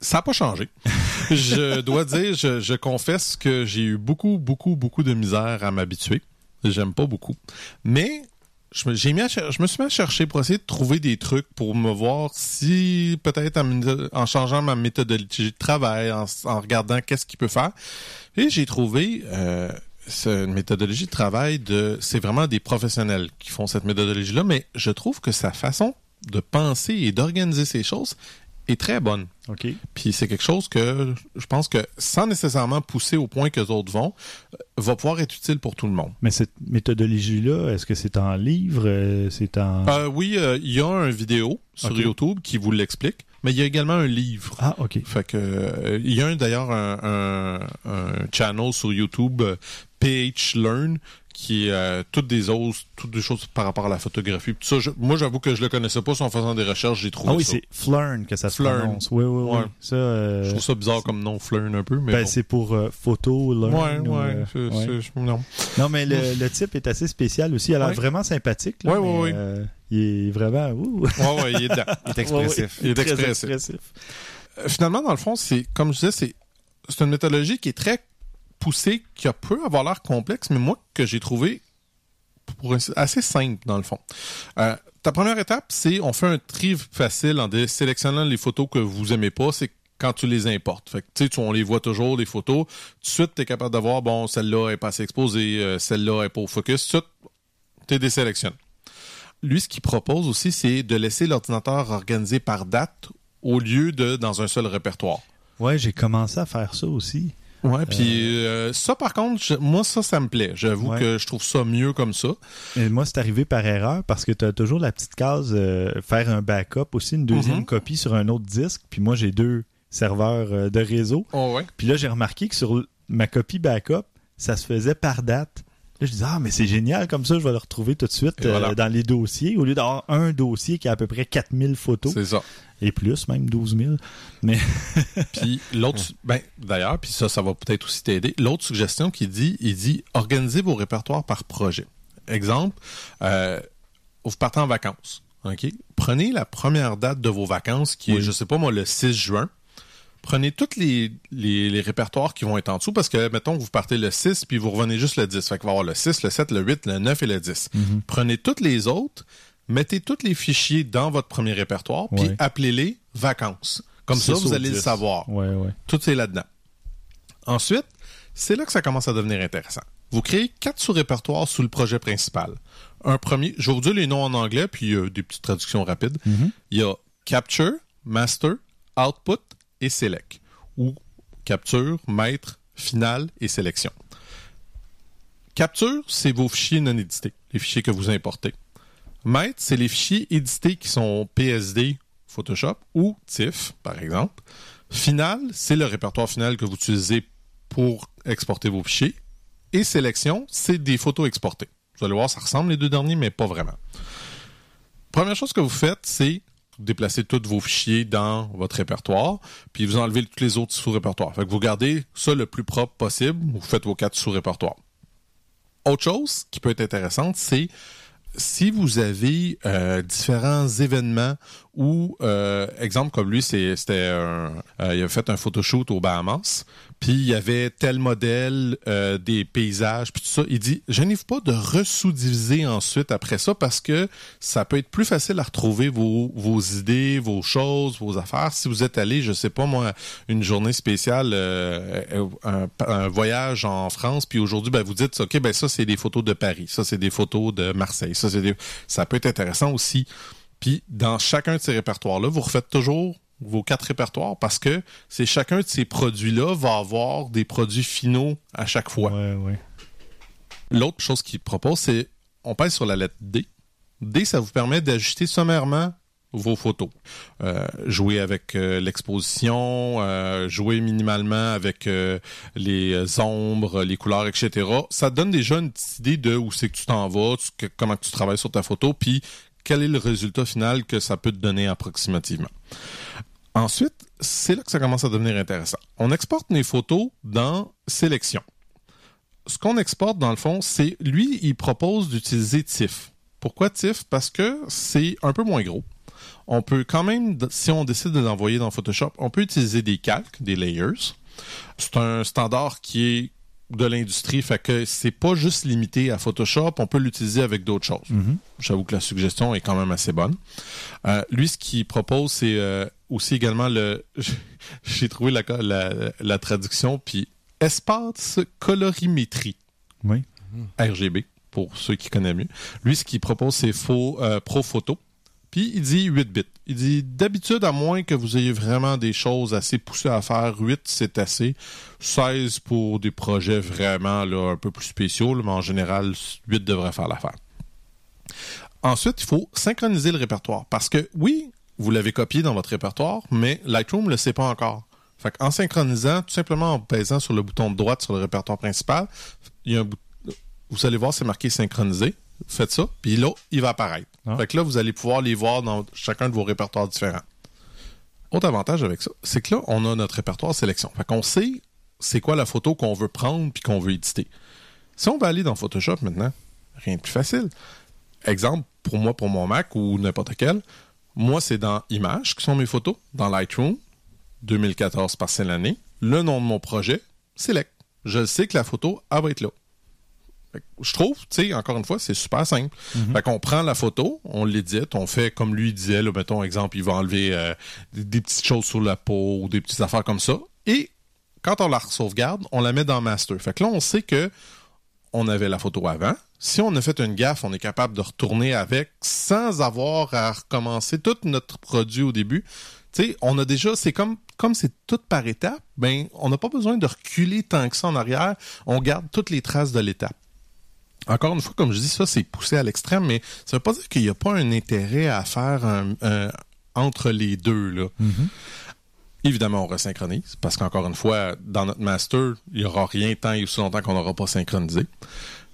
Ça n'a pas changé. (laughs) je dois dire, je, je confesse que j'ai eu beaucoup, beaucoup, beaucoup de misère à m'habituer. J'aime pas beaucoup. Mais je me, j'ai mis à je me suis mis à chercher pour essayer de trouver des trucs pour me voir si peut-être en, en changeant ma méthodologie de travail, en, en regardant qu'est-ce qu'il peut faire. Et j'ai trouvé euh, une méthodologie de travail de, c'est vraiment des professionnels qui font cette méthodologie-là, mais je trouve que sa façon de penser et d'organiser ces choses est très bonne. OK. Puis c'est quelque chose que je pense que sans nécessairement pousser au point que les autres vont, euh, va pouvoir être utile pour tout le monde. Mais cette méthodologie-là, est-ce que c'est en livre? euh, C'est en... Euh, oui, euh, il y a une vidéo sur. YouTube qui vous l'explique, mais il y a également un livre. Ah, OK. Fait que il y a un- d'ailleurs un, un, un channel sur YouTube PH Learn qui est euh, toutes des autres toutes des choses par rapport à la photographie. Puis ça, je- moi j'avoue que je le connaissais pas, en faisant des recherches, j'ai trouvé Ah oui, c'est Flern que ça se Flern. prononce. Oui, oui, oui. Ouais. Ça, euh, Je trouve ça bizarre comme nom, Flern un peu, mais ben, bon. c'est pour euh, photo, learn. Ouais, ou, ouais, ouais. non. Non, mais le, le type est assez spécial aussi. Il a l'air Ouais. vraiment sympathique. Là, Ouais, ouais, mais, ouais. euh, il est vraiment... ouh. Ouais, ouais, il est dedans. (laughs) Il est expressif. Il est Très expressif. expressif. Finalement, dans le fond, c'est comme je disais, c'est c'est une méthodologie qui est très poussée, qui a peut avoir l'air complexe, mais moi que j'ai trouvé assez simple dans le fond. Euh, ta première étape, c'est on fait un tri facile en sélectionnant les photos que vous aimez pas, c'est quand tu les importes. Fait que tu sais, tu- on les voit toujours les photos. Tout de suite, tu es capable de voir bon, celle-là est pas assez exposée, euh, celle-là est pas au focus. Tout de suite, tu désélectionnes. Lui, ce qu'il propose aussi, c'est de laisser l'ordinateur organisé par date au lieu de dans un seul répertoire. Ouais, j'ai commencé à faire ça aussi. Ouais, puis euh, ça par contre, je- moi ça ça me plaît. J'avoue Ouais. que je trouve ça mieux comme ça. Et moi, c'est arrivé par erreur parce que tu as toujours la petite case euh, faire un backup aussi, une deuxième Mhm. copie sur un autre disque. Puis moi, j'ai deux serveurs euh, de réseau. Oh ouais. Puis là, j'ai remarqué que sur ma copie backup, ça se faisait par date. Là, je disais, ah, mais c'est génial, comme ça, je vais le retrouver tout de suite voilà. euh, dans les dossiers, au lieu d'avoir un dossier qui a à peu près 4000 photos, C'est ça. et plus, même 12 000. (laughs) Puis l'autre, ben d'ailleurs, puis ça, ça va peut-être aussi t'aider. L'autre suggestion qu'il dit, il dit organisez vos répertoires par projet. Exemple, euh, vous partez en vacances. Ok, prenez la première date de vos vacances, qui est, je sais pas moi, le 6 juin. Prenez tous les, les, les répertoires qui vont être en dessous parce que, mettons, vous partez le 6 puis vous revenez juste le 10. Fait qu'il va y avoir le 6, le 7, le 8, le 9 et le 10. Prenez toutes les autres, mettez tous les fichiers dans votre premier répertoire puis Ouais. appelez-les vacances. Comme ça, vous allez le 10. savoir. Ouais, ouais. Tout est là-dedans. Ensuite, c'est là que ça commence à devenir intéressant. Vous créez quatre sous-répertoires sous le projet principal. Un premier, je vais vous dire les noms en anglais, puis euh, des petites traductions rapides. Il y a Capture, Master, Output et Select. Ou Capture, Maître, Final et Sélection. Capture, c'est vos fichiers non édités, les fichiers que vous importez. Maître, c'est les fichiers édités qui sont PSD, Photoshop ou TIFF, par exemple. Final, c'est le répertoire final que vous utilisez pour exporter vos fichiers. Et sélection, c'est des photos exportées. Vous allez voir, ça ressemble les deux derniers, mais pas vraiment. Première chose que vous faites, c'est déplacer tous vos fichiers dans votre répertoire, puis vous enlevez tous les autres sous-répertoires. Vous gardez ça le plus propre possible, vous faites vos quatre sous-répertoires. Autre chose qui peut être intéressante, c'est si vous avez euh, différents événements ou, euh, exemple comme lui, c'était euh, il a fait un photoshoot aux Bahamas, puis il y avait tel modèle, euh, des paysages, puis tout ça. Il dit, gênez-vous pas de ressous-diviser ensuite après ça parce que ça peut être plus facile à retrouver vos, vos idées, vos choses, vos affaires. Si vous êtes allé, je sais pas moi, une journée spéciale, euh, un, un voyage en France, puis aujourd'hui, ben, vous dites, OK, ben ça, c'est des photos de Paris, ça, c'est des photos de Marseille, ça, c'est des... ça peut être intéressant aussi. Puis dans chacun de ces répertoires-là, vous refaites toujours vos quatre répertoires parce que c'est chacun de ces produits-là va avoir des produits finaux à chaque fois. Ouais, ouais. L'autre chose qu'il propose, c'est on pèse sur la lettre D. D, ça vous permet d'ajuster sommairement vos photos. Euh, jouer avec euh, l'exposition, euh, jouer minimalement avec les ombres, les couleurs, etc. Ça donne déjà une petite idée de où c'est que tu t'en vas, tu- que- comment tu travailles sur ta photo, puis quel est le résultat final que ça peut te donner approximativement. Ensuite, c'est là que ça commence à devenir intéressant. On exporte les photos dans Sélection ce qu'on exporte, dans le fond, c'est lui, il propose d'utiliser TIFF. Pourquoi TIFF? Parce que c'est un peu moins gros. On peut quand même, si on décide de l'envoyer dans Photoshop, on peut utiliser des calques, des layers. C'est un standard qui est de l'industrie, fait que c'est pas juste limité à Photoshop, on peut l'utiliser avec d'autres choses. J'avoue que la suggestion est quand même assez bonne. Euh, lui, ce qu'il propose, c'est euh, aussi également le. (laughs) J'ai trouvé la, la, la traduction, puis espace colorimétrie. Oui. RGB, pour ceux qui connaissent mieux. Lui, ce qu'il propose, c'est faux, euh, Pro Photo. Puis il dit 8 bits. Il dit d'habitude, à moins que vous ayez vraiment des choses assez poussées à faire, 8 c'est assez. 16 pour des projets vraiment là, un peu plus spéciaux, mais en général, 8 devrait faire l'affaire. Ensuite, il faut synchroniser le répertoire. Parce que oui, vous l'avez copié dans votre répertoire, mais Lightroom ne le sait pas encore. En synchronisant, tout simplement en pesant sur le bouton de droite sur le répertoire principal, vous allez voir, c'est marqué synchroniser. Faites ça, puis là, il va apparaître. Ah. Fait que là, vous allez pouvoir les voir dans chacun de vos répertoires différents. Autre avantage avec ça, c'est que là, on a notre répertoire sélection. Fait qu'on sait c'est quoi la photo qu'on veut prendre puis qu'on veut éditer. Si on va aller dans Photoshop maintenant, rien de plus facile. Exemple, pour moi, pour mon Mac ou n'importe quel, moi, c'est dans Images qui sont mes photos, dans Lightroom, 2014 par l'année. Le nom de mon projet, Select. Je sais que la photo, elle va être là. Je trouve, tu sais, encore une fois, c'est super simple. Fait qu'on prend la photo, on l'édite, on fait comme lui disait, là, mettons, exemple, il va enlever euh, des, des petites choses sur la peau ou des petites affaires comme ça. Et quand on la sauvegarde, on la met dans Master. Fait que là, on sait que on avait la photo avant. Si on a fait une gaffe, on est capable de retourner avec sans avoir à recommencer tout notre produit au début. Tu sais, on a déjà, c'est comme comme c'est tout par étapes, ben on n'a pas besoin de reculer tant que ça en arrière. On garde toutes les traces de l'étape. Encore une fois, comme je dis, ça c'est poussé à l'extrême, mais ça veut pas dire qu'il n'y a pas un intérêt à faire un- un- entre les deux là. Évidemment, on resynchronise parce qu'encore une fois, dans notre master, il n'y aura rien tant et aussi longtemps qu'on n'aura pas synchronisé.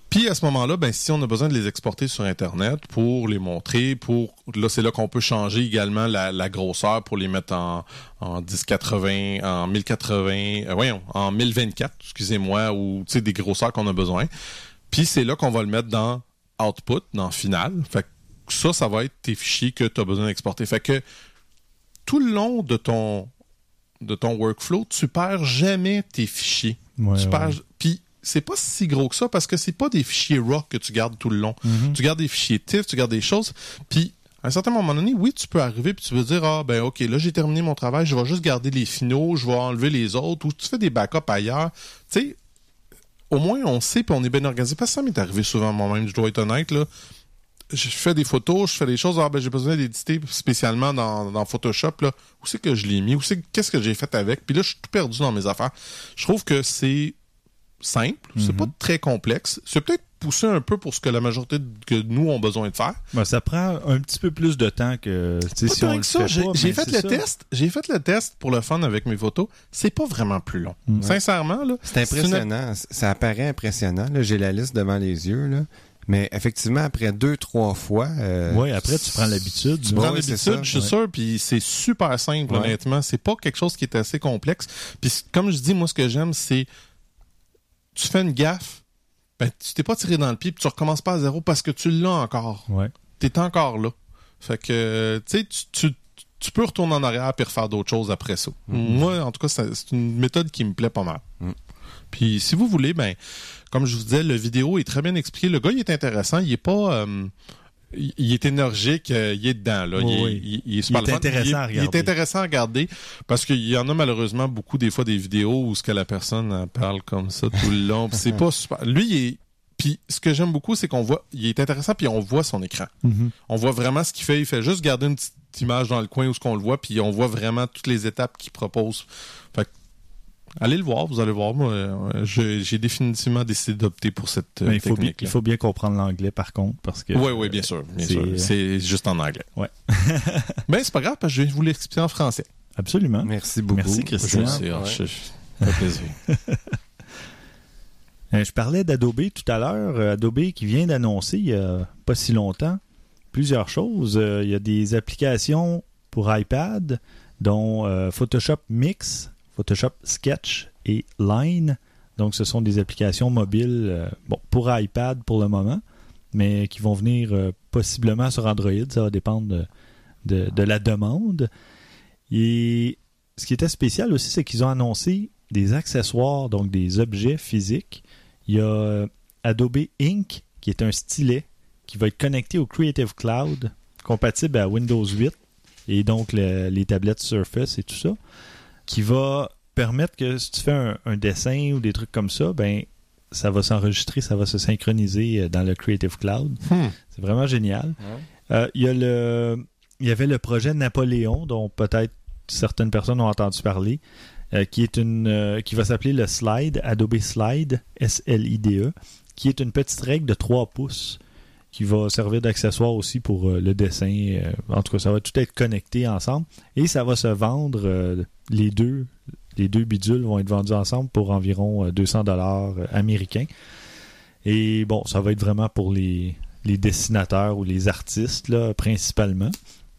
Puis à ce moment-là, ben, si on a besoin de les exporter sur Internet pour les montrer, pour là, c'est là qu'on peut changer également la, la grosseur pour les mettre en, en 1080, en 1080, euh, voyons, en 1024, excusez-moi, ou des grosseurs qu'on a besoin. Puis c'est là qu'on va le mettre dans Output, dans Final. Fait que ça, ça va être tes fichiers que tu as besoin d'exporter. Fait que tout le long de ton de ton workflow, tu perds jamais tes fichiers. Ouais, tu ouais. perds puis c'est pas si gros que ça parce que c'est pas des fichiers RAW que tu gardes tout le long. Mhm. Tu gardes des fichiers TIFF, tu gardes des choses puis à un certain moment donné, oui, tu peux arriver puis tu veux dire ah ben OK, là j'ai terminé mon travail, je vais juste garder les finaux, je vais enlever les autres ou tu fais des backups ailleurs. Tu sais, au moins on sait puis on est bien organisé parce que ça m'est arrivé souvent moi-même, je dois être honnête là je fais des photos, je fais des choses, ah ben j'ai besoin d'éditer spécialement dans, dans Photoshop, là. Où c'est que je l'ai mis? Où c'est qu'est-ce que j'ai fait avec? Puis là, je suis tout perdu dans mes affaires. Je trouve que c'est simple, c'est pas très complexe. C'est peut-être poussé un peu pour ce que la majorité de- que nous ont besoin de faire. Ben, ça prend un petit peu plus de temps que si on le que ça. J'ai fait le ça. test. J'ai fait le test pour le fun avec mes photos. C'est pas vraiment plus long. Sincèrement, là. C'est impressionnant. Ça apparaît impressionnant. là. J'ai la liste devant les yeux. Là. Mais effectivement, après deux, trois fois. euh, Oui, après, tu prends l'habitude. Tu prends l'habitude, je suis ouais. sûr, puis c'est super simple, Ouais. honnêtement. C'est pas quelque chose qui est assez complexe. Puis comme je dis, moi, ce que j'aime, c'est tu fais une gaffe, ben, tu t'es pas tiré dans le pied, puis tu recommences pas à zéro parce que tu l'as encore. Ouais. T'es encore là. Fait que, tu sais, tu, tu, peux retourner en arrière et refaire d'autres choses après ça. Moi, en tout cas, c'est une méthode qui me plaît pas mal. Mhm. Puis si vous voulez, ben, comme je vous disais, le vidéo est très bien expliqué. Le gars, il est intéressant. Il est pas... euh, il est énergique, euh, il est dedans. Là. Oui, il, est- oui. il- il est super Il est intéressant à Il est regarder. intéressant à regarder parce qu'il y en a malheureusement beaucoup des fois des vidéos où ce que la personne parle comme ça tout le long. c'est (laughs) pas super. Lui, il est. Puis ce que j'aime beaucoup, c'est qu'on voit, il est intéressant puis on voit son écran. Mhm. On voit vraiment ce qu'il fait. Il fait juste garder une petite image dans le coin où ce qu'on le voit, puis on voit vraiment toutes les étapes qu'il propose. Fait que, allez le voir, vous allez voir. Moi, euh, j'ai définitivement décidé d'opter pour cette euh, Mais il, faut bien, technique. il faut bien comprendre l'anglais, par contre, parce que... Oui, oui, bien sûr. Bien c'est- sûr. C'est juste en anglais. Ouais. (laughs) Mais c'est pas grave parce que je vais vous l'expliquer en français. Absolument. Merci beaucoup. Merci, Christian. Ah, Ouais. plaisir. (laughs) Euh, je parlais d'Adobe tout à l'heure. Euh, Adobe qui vient d'annoncer, il n'y a pas si longtemps, plusieurs choses. Euh, il y a des applications pour iPad, dont euh, Photoshop Mix, Photoshop Sketch et Line. Donc, ce sont des applications mobiles euh, pour iPad pour le moment, mais qui vont venir euh, possiblement sur Android. Ça va dépendre de, la demande. Et ce qui était spécial aussi, c'est qu'ils ont annoncé des accessoires, donc des objets physiques. Il y a euh, Adobe Ink, qui est un stylet qui va être connecté au Creative Cloud, compatible à Windows 8 et donc le- les tablettes Surface et tout ça, qui va permettre que si tu fais un, un dessin ou des trucs comme ça, ben ça va s'enregistrer, ça va se synchroniser euh, dans le Creative Cloud. Hmm. C'est vraiment génial. Euh, Il y a le, il y avait le projet Napoléon, dont peut-être certaines personnes ont entendu parler, euh, qui est une, euh, qui va s'appeler le Slide, Adobe Slide, S-L-I-D-E, qui est une petite règle de 3 pouces qui va servir d'accessoire aussi pour euh, le dessin. Euh, en tout cas, ça va tout être connecté ensemble et ça va se vendre euh, les deux. Les deux bidules vont être vendus ensemble pour environ euh, 200 dollars américains. Et bon, ça va être vraiment pour les, les dessinateurs ou les artistes, là, principalement.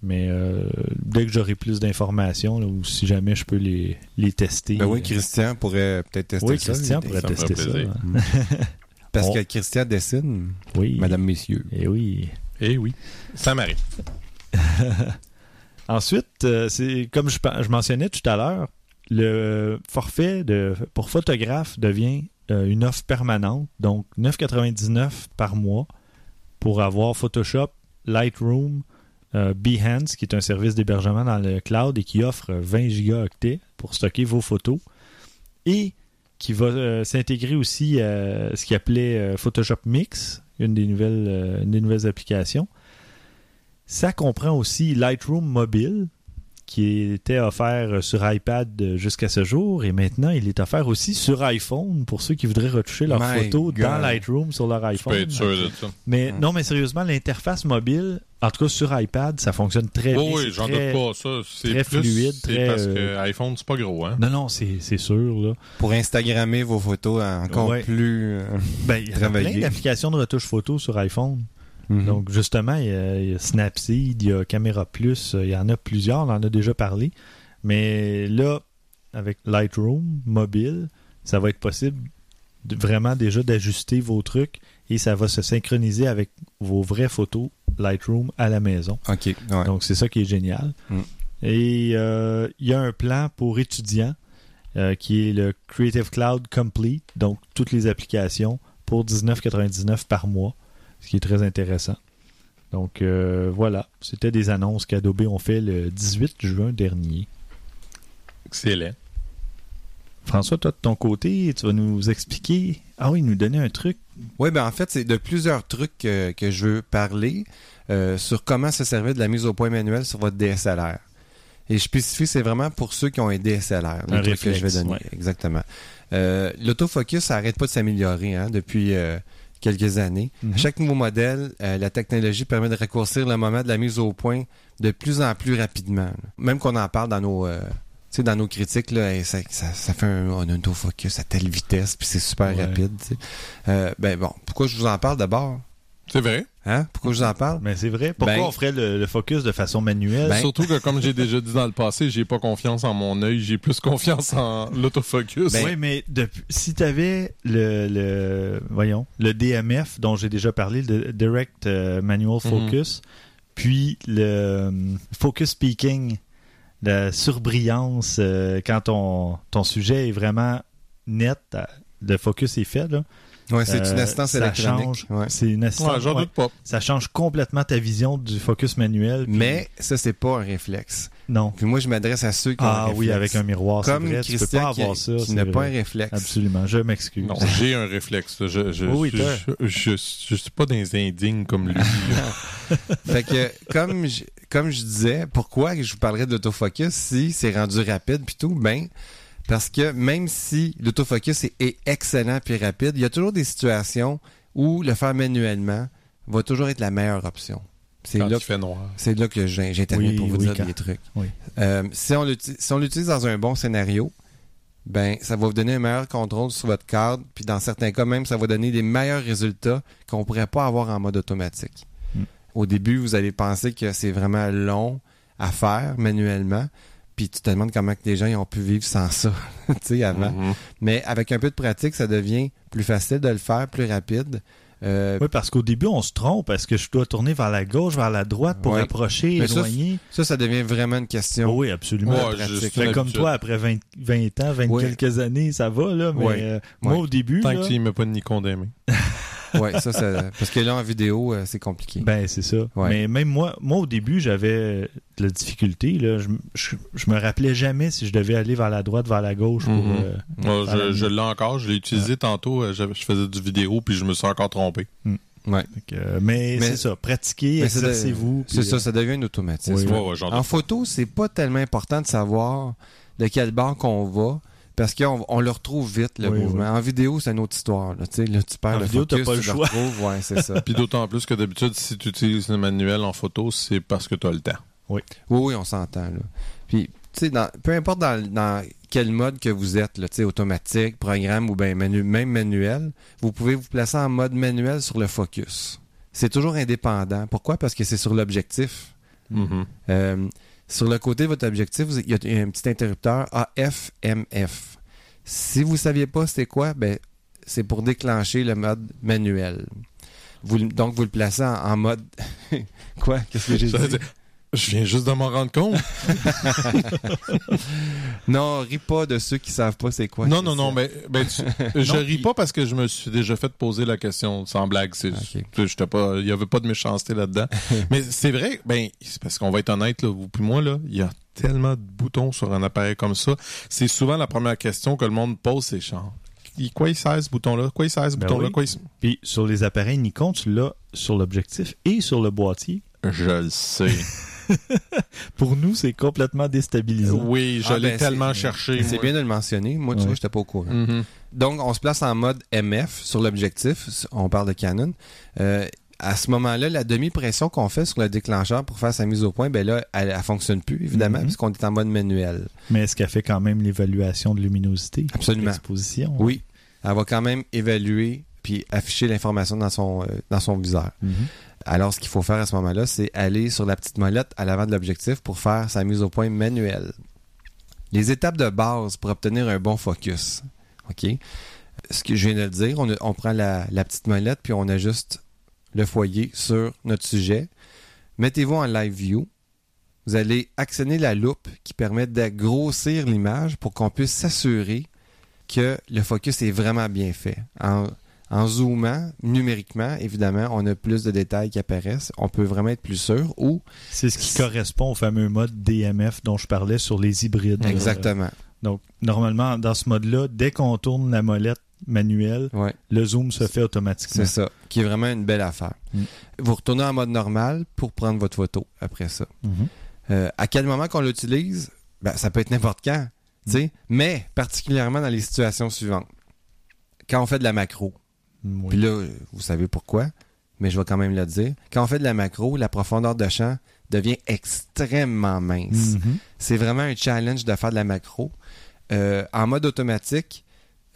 Mais euh, dès que j'aurai plus d'informations, là, ou si jamais je peux les, les tester. Ben oui, euh, Christian pourrait peut-être tester oui, ça. Christian lui, pourrait tester ça. hein. (laughs) Parce On- que Christian dessine, Oui. madame, messieurs. Et oui. Eh oui. Ça m'arrive. (laughs) Ensuite, euh, c'est comme je, mentionnais tout à l'heure, le forfait pour photographe devient euh, une offre permanente, donc 9,99 par mois pour avoir Photoshop, Lightroom, euh, Behance, qui est un service d'hébergement dans le cloud et qui offre 20 gigaoctets pour stocker vos photos, et qui va s'intégrer aussi à ce qu'il appelait Photoshop Mix, une des nouvelles, une des nouvelles applications. Ça comprend aussi Lightroom Mobile, qui était offert sur iPad jusqu'à ce jour, et maintenant il est offert aussi sur iPhone pour ceux qui voudraient retoucher leurs My photos dans. Lightroom sur leur Tu iPhone. peux être sûr de ça. Mais Mm. non, mais sérieusement, l'interface mobile, en tout cas sur iPad, ça fonctionne très Oui, bien. oui, j'en très- doute pas. Ça, c'est très plus, fluide, c'est très, parce euh, que iPhone, c'est pas gros, hein. Non, non, c'est c'est sûr. Là. Pour Instagrammer vos photos encore Ouais. plus. euh, Ben, il y a plein d'applications de retouche photo sur iPhone. Mhm. Donc, justement, il y, a, il y a Snapseed, il y a Camera Plus, euh, il y en a plusieurs, on en a déjà parlé. Mais là, avec Lightroom mobile, ça va être possible de- vraiment déjà d'ajuster vos trucs et ça va se synchroniser avec vos vraies photos Lightroom à la maison. OK. ouais. Donc, c'est ça qui est génial. Mm. Et euh, il y a un plan pour étudiants euh, qui est le Creative Cloud Complete, donc toutes les applications pour 19,99 par mois, ce qui est très intéressant. Donc euh, voilà, c'était des annonces qu'Adobe ont fait le 18 juin dernier. Excellent. François, toi de ton côté, tu vas nous expliquer. Ah oui, nous donner un truc. Oui, ben en fait, c'est de plusieurs trucs que, que je veux parler euh, sur comment se servir de la mise au point manuelle sur votre DSLR. Et je spécifie, c'est vraiment pour ceux qui ont un DSLR, le Un truc que je vais donner. ouais. Exactement. Euh, L'autofocus, ça arrête pas de s'améliorer hein, depuis euh, quelques années. Mhm. À chaque nouveau modèle, euh, la technologie permet de raccourcir le moment de la mise au point de plus en plus rapidement. là. Même qu'on en parle dans nos, euh, tu sais, dans nos critiques, là, et ça, ça, ça fait un, un autofocus à telle vitesse, puis c'est super Ouais. rapide. Euh, ben bon, pourquoi je vous en parle d'abord? C'est vrai. Hein? Pourquoi je vous en parle? Mais c'est vrai. Pourquoi Ben- on ferait le, le focus de façon manuelle? Ben- Surtout que, comme j'ai déjà dit dans le passé, j'ai pas confiance en mon œil, j'ai plus confiance en l'autofocus. Ben- oui, mais depuis- si tu avais le, le- voyons, le DMF dont j'ai déjà parlé, le Direct euh, Manual Focus, puis le euh, Focus Speaking, la surbrillance, euh, quand ton, ton sujet est vraiment net, le focus est fait, là, Ouais, c'est une euh, assistance ça électronique. change. Ouais. C'est une assistance. Ouais, doute pas. Ça change complètement ta vision du focus manuel. puis- Mais ça, c'est pas un réflexe. non. Puis moi, je m'adresse à ceux qui ont un Ah réflexe. oui, avec un miroir, c'est Comme vrai. Tu peux Christian pas qui, avoir ça. qui c'est n'a pas un réflexe. Absolument, je m'excuse. Non, j'ai un réflexe. Je, je, Oui, je, t'as. je, je, je suis pas les indignes comme lui. (laughs) fait que, comme je, comme je disais, pourquoi je vous parlerais de l'autofocus si c'est rendu rapide puis tout? Ben, parce que même si l'autofocus est, est excellent puis rapide, il y a toujours des situations où le faire manuellement va toujours être la meilleure option. C'est là, il fait noir. c'est là que j'ai- j'interviens Oui, pour vous oui, dire quand- des trucs. oui. Euh, si on l'uti- si on l'utilise dans un bon scénario, ben ça va vous donner un meilleur contrôle sur votre cadre, puis dans certains cas même, ça va donner des meilleurs résultats qu'on pourrait pas avoir en mode automatique. Mm. Au début, vous allez penser que c'est vraiment long à faire manuellement, puis tu te demandes comment que les gens ils ont pu vivre sans ça, (laughs) tu sais, avant. Mhm. Mais avec un peu de pratique, ça devient plus facile de le faire, plus rapide. Euh, Oui, parce qu'au début, on se trompe. Est-ce que je dois tourner vers la gauche, vers la droite pour Oui. approcher, Mais éloigner? Ça, ça devient vraiment une question. Oui, absolument. Ouais, pratique. juste Fait comme toi, après 20, 20 ans, 20 Oui. quelques années, ça va, là. Mais Oui. euh, Oui. moi, au début, Tant là, que tu ne mets pas de Nikon (laughs) ouais, ça, ça- parce que là, en vidéo, euh, c'est compliqué. Ben, c'est ça. Ouais. Mais même moi, moi, au début, j'avais de la difficulté. Là. Je, je, je me rappelais jamais si je devais aller vers la droite, vers la gauche. Pour, Mhm. euh, la je l'ai encore, je l'ai utilisé tantôt, euh, je faisais du vidéo, puis je me suis encore trompé. Ouais. Fait que, euh, mais, Mais- c'est ça. Pratiquez, exercez-vous. C'est ça, ça devient un automatisme. Oui, Ouais, ouais. En photo, c'est pas tellement important de savoir de quel bord qu'on va. Parce qu'on on le retrouve vite, le Oui, mouvement. En vidéo, c'est une autre histoire. Là, Tu sais, là, tu perds En le vidéo, t'as focus, pas le tu choix. retrouves. Ouais, c'est ça. (laughs) Puis d'autant plus que d'habitude, si tu utilises le manuel en photo, c'est parce que tu as le temps. Oui, oui, on s'entend. Là. Puis, tu sais, peu importe dans, dans quel mode que vous êtes, là, tu sais, automatique, programme ou ben manu- même manuel, vous pouvez vous placer en mode manuel sur le focus. C'est toujours indépendant. Pourquoi? Parce que c'est sur l'objectif. Mhm. Euh, sur le côté de votre objectif, il y a un petit interrupteur AFMF. Si vous ne saviez pas c'était quoi, ben, c'est pour déclencher le mode manuel. Vous, donc, vous le placez en, en mode... (laughs) quoi? Qu'est-ce que j'ai dit? Je viens juste de m'en rendre compte. (laughs) Non, ris pas de ceux qui savent pas c'est quoi. non, non, non, mais ben, tu- (laughs) je Non, ris pas parce que je me suis déjà fait poser la question sans blague. C'est, pas, il y avait pas de méchanceté là-dedans. (laughs) mais c'est vrai, ben, c'est parce qu'on va être honnête, là, vous puis moi, là, il y a tellement de boutons sur un appareil comme ça. C'est souvent la première question que le monde pose, c'est genre, il- quoi il sert ce bouton-là? Quoi il sert ce Ben bouton-là? oui. Quoi il- Puis sur les appareils Nikon, tu l'as sur l'objectif et sur le boîtier. Je le sais. (laughs) Pour nous, c'est complètement déstabilisant. oui, je Ah, l'ai ben, tellement c'est- cherché. C'est moi. bien de le mentionner. Moi, tu Ouais. vois, j'étais pas au courant. Mhm. Donc, on se place en mode MF sur l'objectif. On parle de Canon. Euh, à ce moment-là, la demi-pression qu'on fait sur le déclencheur pour faire sa mise au point, ben là, elle, elle fonctionne plus, évidemment, Mhm. puisqu'on est en mode manuel. Mais est-ce qu'elle fait quand même l'évaluation de luminosité? Absolument. L'exposition? Oui. Elle va quand même évaluer puis afficher l'information dans son, euh, dans son viseur. Mhm. Alors, ce qu'il faut faire à ce moment-là, c'est aller sur la petite molette à l'avant de l'objectif pour faire sa mise au point manuelle. Les étapes de base pour obtenir un bon focus. OK? Ce que je viens de dire, on, prend la, petite molette puis on ajuste le foyer sur notre sujet. Mettez-vous en live view. Vous allez actionner la loupe qui permet d'agrossir l'image pour qu'on puisse s'assurer que le focus est vraiment bien fait. En zoomant numériquement, évidemment, on a plus de détails qui apparaissent. On peut vraiment être plus sûr ou C'est ce qui correspond au fameux mode DMF dont je parlais sur les hybrides. Euh, exactement. donc, normalement, dans ce mode-là, dès qu'on tourne la molette manuelle, Ouais, le zoom se fait automatiquement. c'est ça, qui est vraiment une belle affaire. Mm. Vous retournez en mode normal pour prendre votre photo après ça. Mhm. Euh, à quel moment qu'on l'utilise? Ben, ça peut être n'importe quand, sais, mais particulièrement dans les situations suivantes. Quand on fait de la macro, Oui. Puis là, vous savez pourquoi, mais je vais quand même le dire. Quand on fait de la macro, la profondeur de champ devient extrêmement mince. Mhm. C'est vraiment un challenge de faire de la macro. Euh, en mode automatique,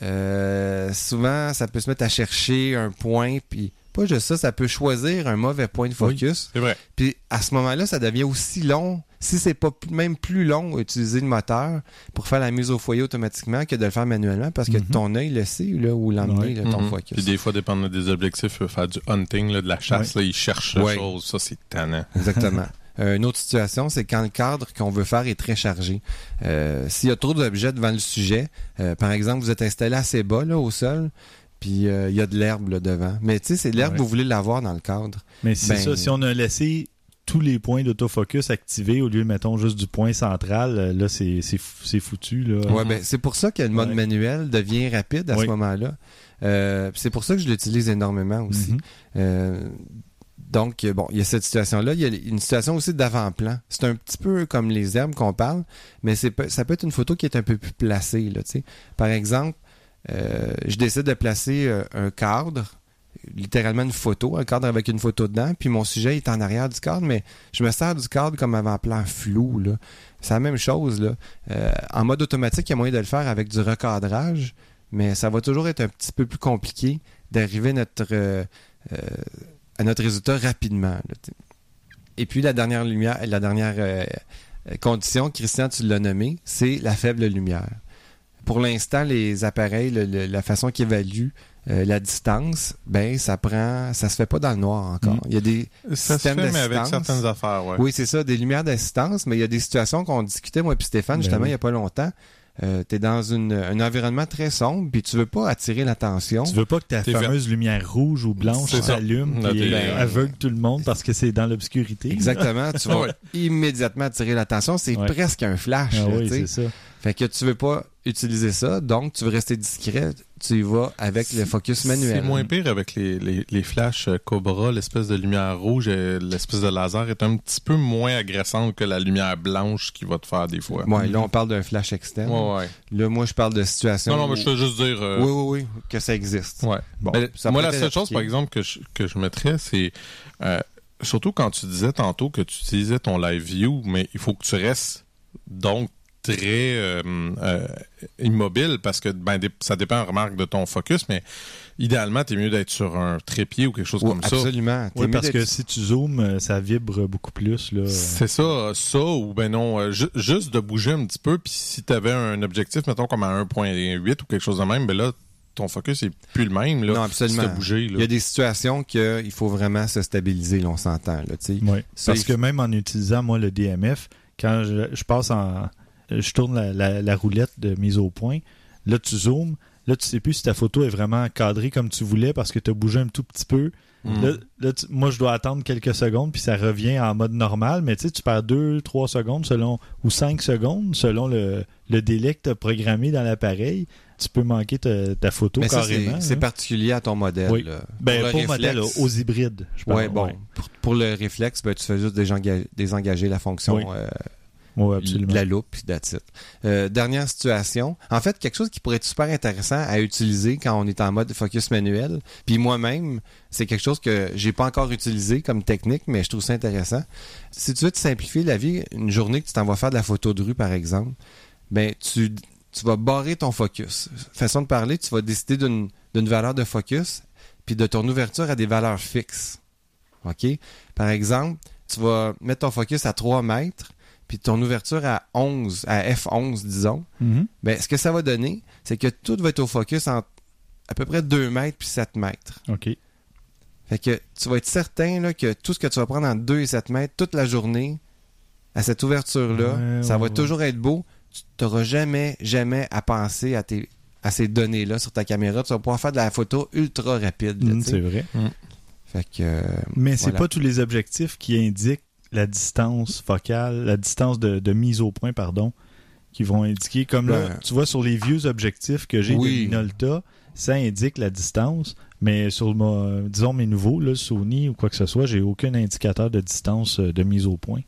euh, souvent, ça peut se mettre à chercher un point, puis pas juste ça, ça peut choisir un mauvais point de Oui. focus. C'est vrai. Puis à ce moment-là, ça devient aussi long, si c'est pas même plus long, utiliser le moteur pour faire la mise au foyer automatiquement que de le faire manuellement, parce que Mhm. ton œil le sait, là, où l'emmener, Ouais. là, ton Mhm. focus. Puis des fois, dépendant des objectifs, euh, faire du hunting, là, de la chasse, là, ils cherchent Ouais. la chose. Ça, c'est tannant. Exactement. (laughs) Euh, une autre situation, c'est quand le cadre qu'on veut faire est très chargé. Euh, S'il y a trop d'objets devant le sujet, euh, par exemple, vous êtes installé assez bas là, au sol, puis euh, il y a de l'herbe là, devant. Mais tu sais, c'est de l'herbe Ouais. que vous voulez l'avoir dans le cadre. Mais c'est Ben- ça, si on a laissé tous les points d'autofocus activés au lieu, mettons, juste du point central, euh, là, c'est c'est fou- c'est foutu. Là. Ouais, ben, c'est pour ça que le mode Ouais. manuel devient rapide à Oui. ce moment-là. Euh, c'est pour ça que je l'utilise énormément aussi. Mhm. Euh, donc, bon, il y a cette situation-là. Il y a une situation aussi d'avant-plan. C'est un petit peu comme les herbes qu'on parle, mais c'est ça peut être une photo qui est un peu plus placée. Là, tu sais. Par exemple, je décide de placer euh, un cadre, littéralement une photo, un cadre avec une photo dedans, puis mon sujet est en arrière du cadre, mais je me sers du cadre comme avant-plan flou. C'est la même chose. Euh, en mode automatique, il y a moyen de le faire avec du recadrage, mais ça va toujours être un petit peu plus compliqué d'arriver à notre, euh, euh, résultat rapidement. Et puis la dernière lumière, la dernière euh, condition, Christian, tu l'as nommé, c'est la faible lumière. Pour l'instant, les appareils, le- le- la façon qu'ils évaluent euh, la distance, ben ça prend, ça se fait pas dans le noir encore. Mm. Il y a des Ça se fait, mais avec certaines affaires, ouais. oui, c'est ça, des lumières d'assistance, mais il y a des situations qu'on discutait, moi et Stéphane, Ben justement, oui. il n'y a pas longtemps. tu es dans une- un environnement très sombre, puis tu veux pas attirer l'attention. Tu veux pas que ta fameuse lumière rouge ou blanche s'allume et euh, aveugle tout le monde parce que c'est dans l'obscurité. Exactement, tu (laughs) vas immédiatement attirer l'attention. C'est Ouais. presque un flash. Ah là, oui, tu sais. c'est ça. Fait que tu veux pas utiliser ça, donc tu veux rester discret, tu y vas avec le focus manuel. C'est moins pire avec les, les, les flashs euh, Cobra, l'espèce de lumière rouge, l'espèce de laser est un petit peu moins agressante que la lumière blanche qui va te faire des fois. Ouais, là on parle d'un flash externe. Ouais, ouais. Là, moi je parle de situation. Non, non, mais je veux juste dire. euh, Oui, oui, oui, que ça existe. Ouais. Bon, ça moi, la seule chose, par exemple, que je, que je mettrais, c'est euh, surtout quand tu disais tantôt que tu utilisais ton live view, mais il faut que tu restes donc très euh, euh, immobile parce que ben, ça dépend, remarque, de ton focus, mais idéalement, t'es mieux d'être sur un trépied ou quelque chose Oui, comme ça. absolument. Oui, parce que si tu zoomes, euh, ça vibre beaucoup plus. Là. C'est ça, ça, ou ben non, ju- juste de bouger un petit peu, puis si t'avais un objectif, mettons comme à 1.8 ou quelque chose de même, ben là, ton focus est plus le même, là. Non, absolument. Si t'as bougé, là. Il y a des situations qu'il faut vraiment se stabiliser, là, on s'entend. Tu. Oui, parce que même en utilisant, moi, le DMF, quand je, je passe en... Je tourne la, la- la roulette de mise au point, là, tu zoomes, là, tu sais plus si ta photo est vraiment cadrée comme tu voulais parce que tu as bougé un tout petit peu. Mm. Là, là, tu- moi, je dois attendre quelques secondes, puis ça revient en mode normal, mais tu sais, tu perds 2, 3 secondes selon, ou 5 secondes selon le, le délai que tu as programmé dans l'appareil. Tu peux manquer ta, ta photo Mais carrément. c'est hein. particulier à ton modèle. Oui. Ben, le pour modèle, réflexe- aux hybrides. Je. Ouais, bon. Pour, pour le réflexe, ben, tu fais juste désenga- désengager la fonction Oui. euh, De la loupe, puis. Euh, dernière situation. En fait, quelque chose qui pourrait être super intéressant à utiliser quand on est en mode focus manuel. Puis moi-même, c'est quelque chose que j'ai pas encore utilisé comme technique, mais je trouve ça intéressant. Si tu veux te simplifier la vie, une journée que tu t'en faire de la photo de rue, par exemple, ben tu, vas barrer ton focus. Façon de parler, tu vas décider d'une valeur de focus, puis de ton ouverture à des valeurs fixes. Par exemple, tu vas mettre ton focus à 3 mètres, puis ton ouverture à 11, à F11, disons. Mhm. Ben, ce que ça va donner, c'est que tout va être au focus en à peu près 2 mètres puis 7 mètres. OK. Fait que tu vas être certain là, que tout ce que tu vas prendre entre 2 et 7 mètres toute la journée, à cette ouverture-là, Ouais, ça ouais, va ouais. toujours être beau. Tu n'auras jamais, jamais à penser à, tes, à ces données-là sur ta caméra. Tu vas pouvoir faire de la photo ultra rapide. Mm, sais. c'est vrai. fait que, euh, Mais c'est Voilà. pas tous les objectifs qui indiquent la distance focale, la distance de, de mise au point, pardon, qui vont indiquer. Comme là, Ben. tu vois, sur les vieux objectifs que j'ai Oui. de Minolta, ça indique la distance, mais sur, ma- disons, mes nouveaux, là, Sony ou quoi que ce soit, j'ai aucun indicateur de distance euh, de mise au point.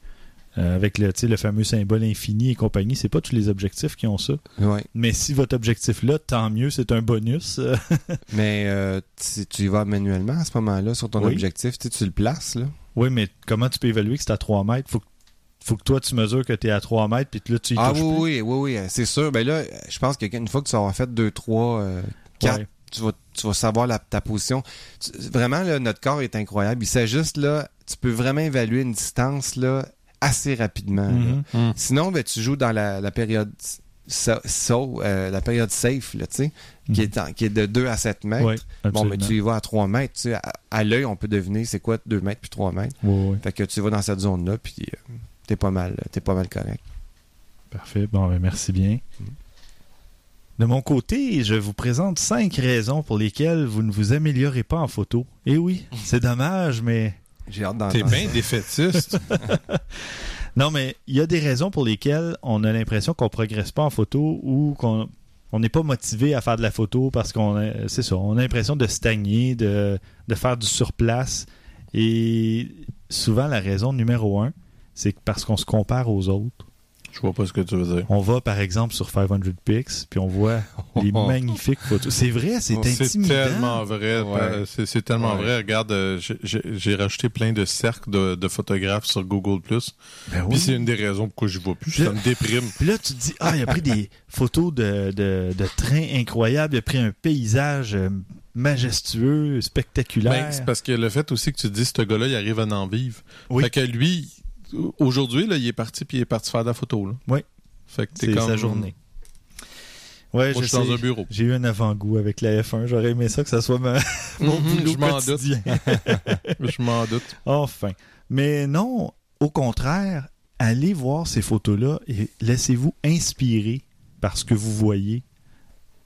Euh, avec le, le fameux symbole infini et compagnie, c'est pas tous les objectifs qui ont ça. ouais. Mais si votre objectif là, tant mieux, c'est un bonus. (laughs) Mais euh, tu, tu y vas manuellement à ce moment-là sur ton Oui. objectif. Tu, tu le places. Là. Oui, mais comment tu peux évaluer que c'est à 3 mètres? Faut que, faut que toi, tu mesures que tu es à 3 mètres, puis là, tu y Ah oui, plus. oui, oui, oui, c'est sûr. Ben là, je pense qu'une fois que tu auras fait 2, 3, 4, Ouais. tu, vas, tu vas savoir la- ta position. Tu- vraiment, là, notre corps est incroyable. Il s'ajuste, là, tu peux vraiment évaluer une distance là, assez rapidement. là. Mhm. Mm. Sinon, ben, tu joues dans la, la période so, euh, la période safe, là, tu sais, qui, est en- qui est de 2 à 7 mètres. Bon, mais tu y vas à 3 mètres. Tu sais, à à l'œil, on peut deviner c'est quoi 2 mètres puis 3 mètres. Fait que tu vas dans cette zone-là, puis euh, t'es pas mal, t'es pas mal correct. Parfait. Bon, ben, merci bien. De mon côté, je vous présente cinq raisons pour lesquelles vous ne vous améliorez pas en photo. Eh oui, (laughs) c'est dommage, mais J'ai hâte T'es bien défaitiste. (laughs) non, mais il y a des raisons pour lesquelles on a l'impression qu'on progresse pas en photo ou qu'on on n'est pas motivé à faire de la photo parce qu'on c'est ça, on a l'impression de stagner, de, faire du surplace. Et souvent, la raison numéro un, c'est parce qu'on se compare aux autres. Je vois pas ce que tu veux dire. On va par exemple sur 500 Pix, puis on voit les (laughs) magnifiques photos. C'est vrai, c'est C'est intimidant. tellement vrai. Ouais. euh, C'est c'est tellement Ouais. vrai. Regarde, euh, j'ai- rajouté plein de cercles de, de photographes sur Google+. Ben Puis c'est une des raisons pourquoi je vois plus. Puis Ça là- me déprime. Puis là, tu te dis, ah, il a pris des (laughs) photos de, de, de trains incroyables, il a pris un paysage euh, majestueux, spectaculaire. Ben, c'est parce que le fait aussi que tu te dis, ce gars-là, il arrive à en vivre. Oui. Fait que lui, aujourd'hui, là, il est parti puis il est parti faire de la photo. Là. Oui. Fait que c'est comme... sa journée. Ouais, Moi, je je suis dans un bureau. J'ai eu un avant-goût avec la F1. J'aurais aimé ça que ça soit ma- mon Mhm, boulot je m'en quotidien. (laughs) Je m'en doute. Enfin. Mais non, au contraire, allez voir ces photos-là et laissez-vous inspirer par ce que vous voyez.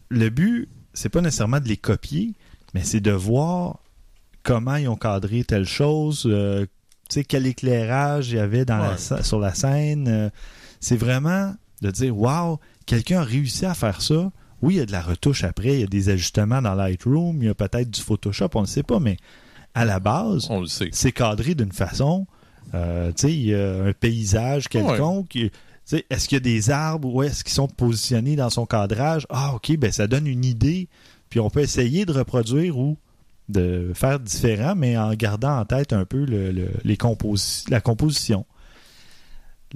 Le but, c'est pas nécessairement de les copier, mais c'est de voir comment ils ont cadré telle chose, euh, sais, quel éclairage il y avait dans Ouais. sur la scène. euh, c'est vraiment de dire, wow, quelqu'un a réussi à faire ça. Oui, il y a de la retouche après, il y a des ajustements dans Lightroom, il y a peut-être du Photoshop, on ne sait pas, mais à la base, On le sait. c'est cadré d'une façon. euh, tu sais, il y a un paysage quelconque. Est-ce qu'il y a des arbres ou est-ce qu'ils sont positionnés dans son cadrage? Ah, OK, ben ça donne une idée. Puis on peut essayer de reproduire ou de faire différent, mais en gardant en tête un peu le- le- les composi- la composition.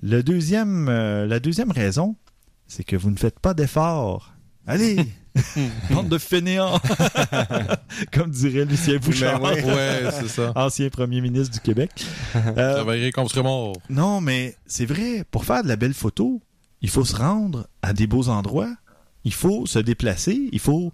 Le deuxième, euh, la deuxième raison, c'est que vous ne faites pas d'efforts. Allez! (laughs) Bande de fainéants! (laughs) Comme dirait Lucien Bouchard, Ben oui. Ouais, c'est ça. (laughs) ancien premier ministre du Québec. Euh, Travailler comme serait mort. non, mais c'est vrai, pour faire de la belle photo, il faut se rendre à des beaux endroits, il faut se déplacer, il faut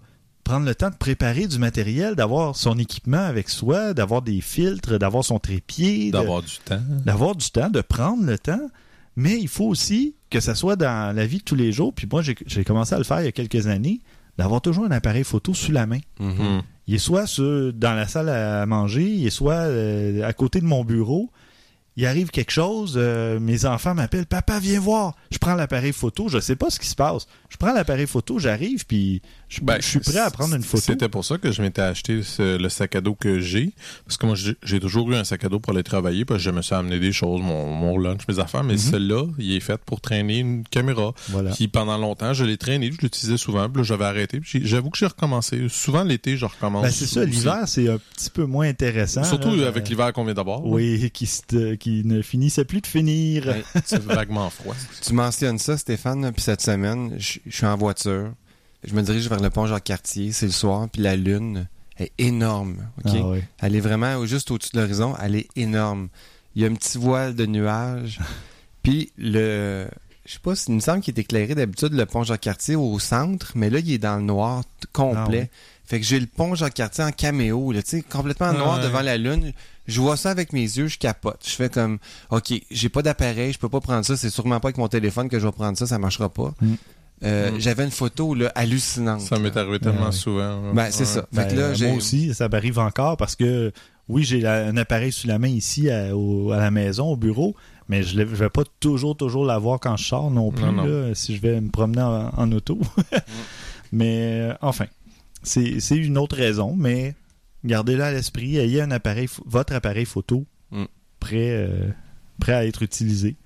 prendre le temps de préparer du matériel, d'avoir son équipement avec soi, d'avoir des filtres, d'avoir son trépied, D'avoir du temps. d'avoir du temps, de prendre le temps, mais il faut aussi que ça soit dans la vie de tous les jours. Puis moi, j'ai commencé à le faire il y a quelques années, d'avoir toujours un appareil photo sous la main. Mhm. Hmm. Il est soit sur- dans la salle à manger, il est soit euh, à côté de mon bureau. Il arrive quelque chose, euh, mes enfants m'appellent, papa viens voir. Je prends l'appareil photo, je sais pas ce qui se passe. Je prends l'appareil photo, j'arrive puis je, Ben, je suis prêt à prendre une photo. C'était pour ça que je m'étais acheté ce- le sac à dos que j'ai. Parce que moi, j'ai toujours eu un sac à dos pour aller travailler. Parce que je me suis amené des choses, mon, mon lunch, mes affaires. Mais celui-là, il est fait pour traîner une caméra. Voilà. Puis pendant longtemps, je l'ai traîné, je l'utilisais souvent. Puis là, j'avais arrêté. Puis j'avoue que j'ai recommencé. Souvent, l'été, je recommence. Ben, c'est ça, l'hiver c'est un petit peu moins intéressant. Surtout là. avec l'hiver qu'on vient d'avoir. Oui, qui, se- qui ne finissait plus de finir. Ouais. C'est vaguement froid. (laughs) Tu mentionnes ça, Stéphane, puis cette semaine, je suis en voiture. Je me dirige vers le pont Jacques-Cartier, c'est le soir, puis la lune est énorme. ok? Ah. Elle est vraiment juste au-dessus de l'horizon, elle est énorme. Il y a un petit voile de nuages. (laughs) puis le. Je sais pas, il me semble qu'il est éclairé d'habitude le pont Jacques-Cartier au centre, mais là, il est dans le noir complet. Ah. Fait que j'ai le pont Jacques-Cartier en caméo, là, tu sais, complètement Ah noir ouais. devant la lune. Je vois ça avec mes yeux, je capote. Je fais comme, OK, j'ai pas d'appareil, je peux pas prendre ça. C'est sûrement pas avec mon téléphone que je vais prendre ça, ça marchera pas. Mm. Euh, Mm. J'avais une photo là, hallucinante. Ça m'est arrivé tellement Ouais, souvent. là. Ben, c'est Ouais. ça. Ben, que là, moi aussi, ça m'arrive encore parce que oui, j'ai un appareil sous la main ici à, au- à la maison, au bureau, mais je ne vais pas toujours, toujours l'avoir quand je sors non plus, Non, non. là, si je vais me promener en, en auto. (laughs) mais euh, enfin, c'est c'est une autre raison, mais gardez-le à l'esprit, ayez un appareil, votre appareil photo Mm. prêt, euh, prêt à être utilisé.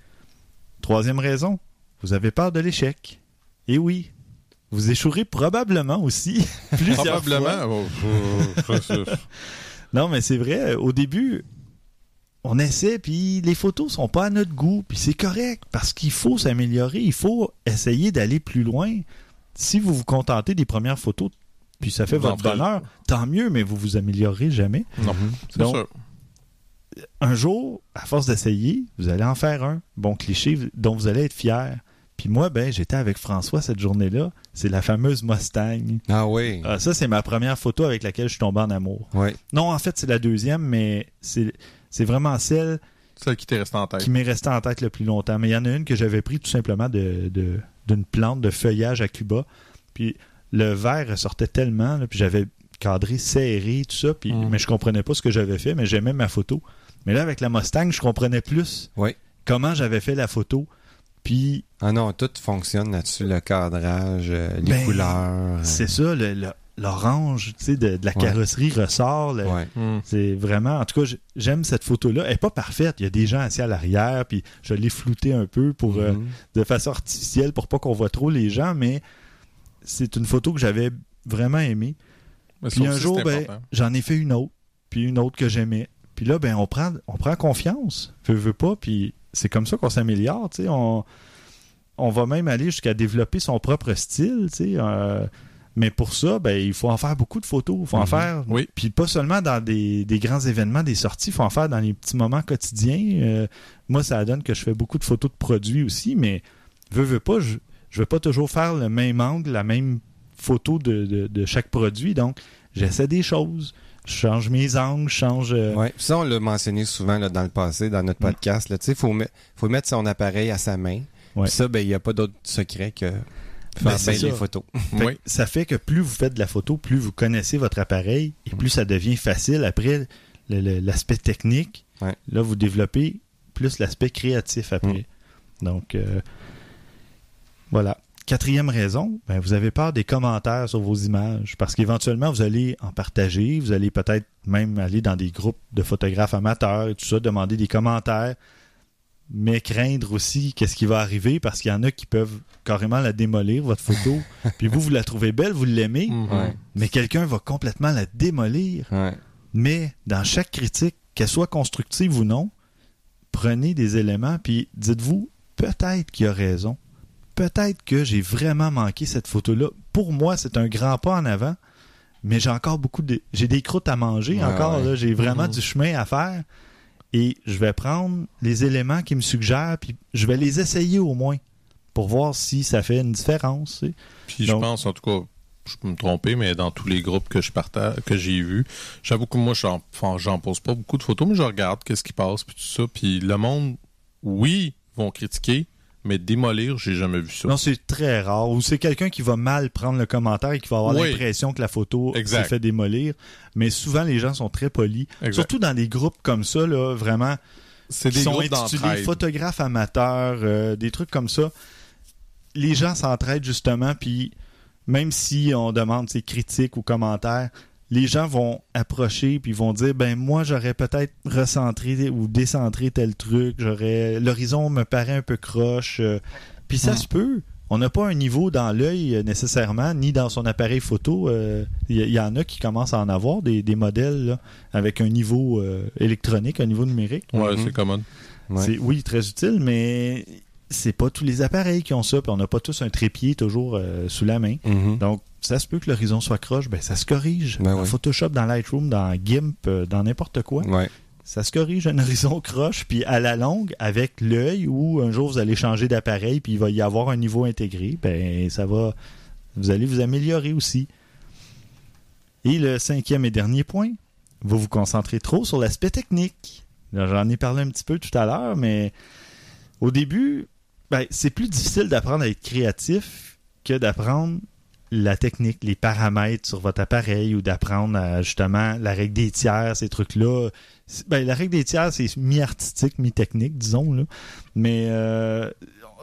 Troisième raison, vous avez peur de l'échec. Et oui, vous échouerez probablement aussi. (laughs) plusieurs. Probablement. Oh, oh, c'est- Non, mais c'est vrai, au début, on essaie, puis les photos sont pas à notre goût, puis c'est correct, parce qu'il faut s'améliorer, il faut essayer d'aller plus loin. Si vous vous contentez des premières photos, puis ça fait Vous votre bonheur, tant mieux, mais vous vous améliorerez jamais. Non, Mhm. c'est Donc, sûr. Un jour, à force d'essayer, vous allez en faire un bon cliché dont vous allez être fier. Puis moi, ben, j'étais avec François cette journée-là. C'est la fameuse Mustang. Ah oui. Ah, ça, c'est ma première photo avec laquelle je suis tombé en amour. Ouais. Non, en fait, c'est la deuxième, mais c'est c'est vraiment celle Celle qui t'est restée en tête. qui m'est restée en tête le plus longtemps. Mais il y en a une que j'avais pris tout simplement de de- d'une plante de feuillage à Cuba. Puis le verre ressortait tellement, là, puis j'avais cadré serré, tout ça, puis, Mm. mais je comprenais pas ce que j'avais fait, mais j'aimais ma photo. Mais là, avec la Mustang, je comprenais plus Oui. comment j'avais fait la photo. Puis Ah non, tout fonctionne là-dessus, le cadrage, euh, les Ben, couleurs. euh, c'est ça, le- le- l'orange tu sais, de, de la Ouais. carrosserie ressort. Ouais. Hmm. C'est vraiment, en tout cas, j'aime cette photo-là. Elle n'est pas parfaite. Il y a des gens assis à l'arrière, puis je l'ai floutée un peu pour, euh, Mhm. de façon artificielle pour pas qu'on voit trop les gens, mais c'est une photo que j'avais vraiment aimée. Mais Puis un jour, ben, j'en ai fait une autre, puis une autre que j'aimais. Puis là, ben, on prend, on prend confiance, veut, veut pas, puis c'est comme ça qu'on s'améliore, tu sais. On, on va même aller jusqu'à développer son propre style, tu sais. euh, mais pour ça, ben, il faut en faire beaucoup de photos. Il faut en Mhm. faire. Oui. Puis pas seulement dans des, des grands événements, des sorties, il faut en faire dans les petits moments quotidiens. Euh, moi, ça donne que je fais beaucoup de photos de produits aussi, mais veux, veux pas, je, je veux pas toujours faire le même angle, la même photo de, de- de chaque produit. Donc, j'essaie des choses. Je change mes angles, je change. euh, Ouais. Ça, on l'a mentionné souvent là, dans le passé, dans notre Mm. podcast. Il faut, met- faut mettre son appareil à sa main. Ouais. Puis ça, ben, il n'y a pas d'autre secret que Faire Ben, c'est bien les photos. Fait Oui. Ça fait que plus vous faites de la photo, plus vous connaissez votre appareil et plus ça devient facile. Après, l'aspect technique, Ouais. là, vous développez plus l'aspect créatif après. Donc, euh, voilà. Quatrième raison, ben, vous avez peur des commentaires sur vos images parce qu'éventuellement, vous allez en partager, vous allez peut-être même aller dans des groupes de photographes amateurs et tout ça, demander des commentaires, mais craindre aussi qu'est-ce qui va arriver parce qu'il y en a qui peuvent carrément la démolir, votre photo, (laughs) puis vous, vous la trouvez belle, vous l'aimez, Mhm. Ouais. mais quelqu'un va complètement la démolir. Ouais. Mais dans chaque critique, qu'elle soit constructive ou non, prenez des éléments puis dites-vous peut-être qu'il a raison. Peut-être que j'ai vraiment manqué cette photo-là. Pour moi, c'est un grand pas en avant, mais j'ai encore beaucoup de j'ai des croûtes à manger Ouais, encore ouais. j'ai vraiment Mhm. du chemin à faire et je vais prendre les éléments qui me suggèrent puis je vais les essayer au moins pour voir si ça fait une différence. tu sais. Puis Donc- je pense, en tout cas, je peux me tromper, mais dans tous les groupes que je partage, que j'ai vus, j'avoue que moi, j'en, j'en pose pas beaucoup de photos, mais je regarde qu'est-ce qui passe, puis tout ça. Puis le monde, oui, vont critiquer, mais démolir, j'ai jamais vu ça. Non, c'est très rare. Ou c'est quelqu'un qui va mal prendre le commentaire et qui va avoir Oui. l'impression que la photo s'est fait démolir. Mais souvent, les gens sont très polis. Exact. Surtout dans des groupes comme ça, là, vraiment, c'est des sont groupes intitulés d'entraide. photographes amateurs, euh, des trucs comme ça. Les gens s'entraident justement, puis même si on demande ces critiques ou commentaires, les gens vont approcher puis vont dire ben moi j'aurais peut-être recentré ou décentré tel truc, j'aurais l'horizon me paraît un peu croche. euh, puis ça Mm. se peut. On n'a pas un niveau dans l'œil euh, nécessairement, ni dans son appareil photo. euh, Il y, y en a qui commencent à en avoir des, des modèles là, avec un niveau euh, électronique, un niveau numérique. Ouais, Mhm. c'est commode. Ouais. C'est oui, très utile, mais c'est pas tous les appareils qui ont ça, puis on n'a pas tous un trépied toujours euh, sous la main. Mhm. Donc, ça se peut que l'horizon soit croche, ben ça se corrige. Ben dans oui. Photoshop, dans Lightroom, dans GIMP, euh, dans n'importe quoi, Ouais. ça se corrige un (laughs) horizon croche, puis à la longue, avec l'œil, ou un jour vous allez changer d'appareil, puis il va y avoir un niveau intégré, ben ça va, vous allez vous améliorer aussi. Et le cinquième et dernier point, vous vous concentrez trop sur l'aspect technique. J'en ai parlé un petit peu tout à l'heure, mais au début, ben, c'est plus difficile d'apprendre à être créatif que d'apprendre la technique, les paramètres sur votre appareil ou d'apprendre justement la règle des tiers, ces trucs-là. Ben, la règle des tiers, c'est mi-artistique, mi-technique, disons. Là. Mais euh,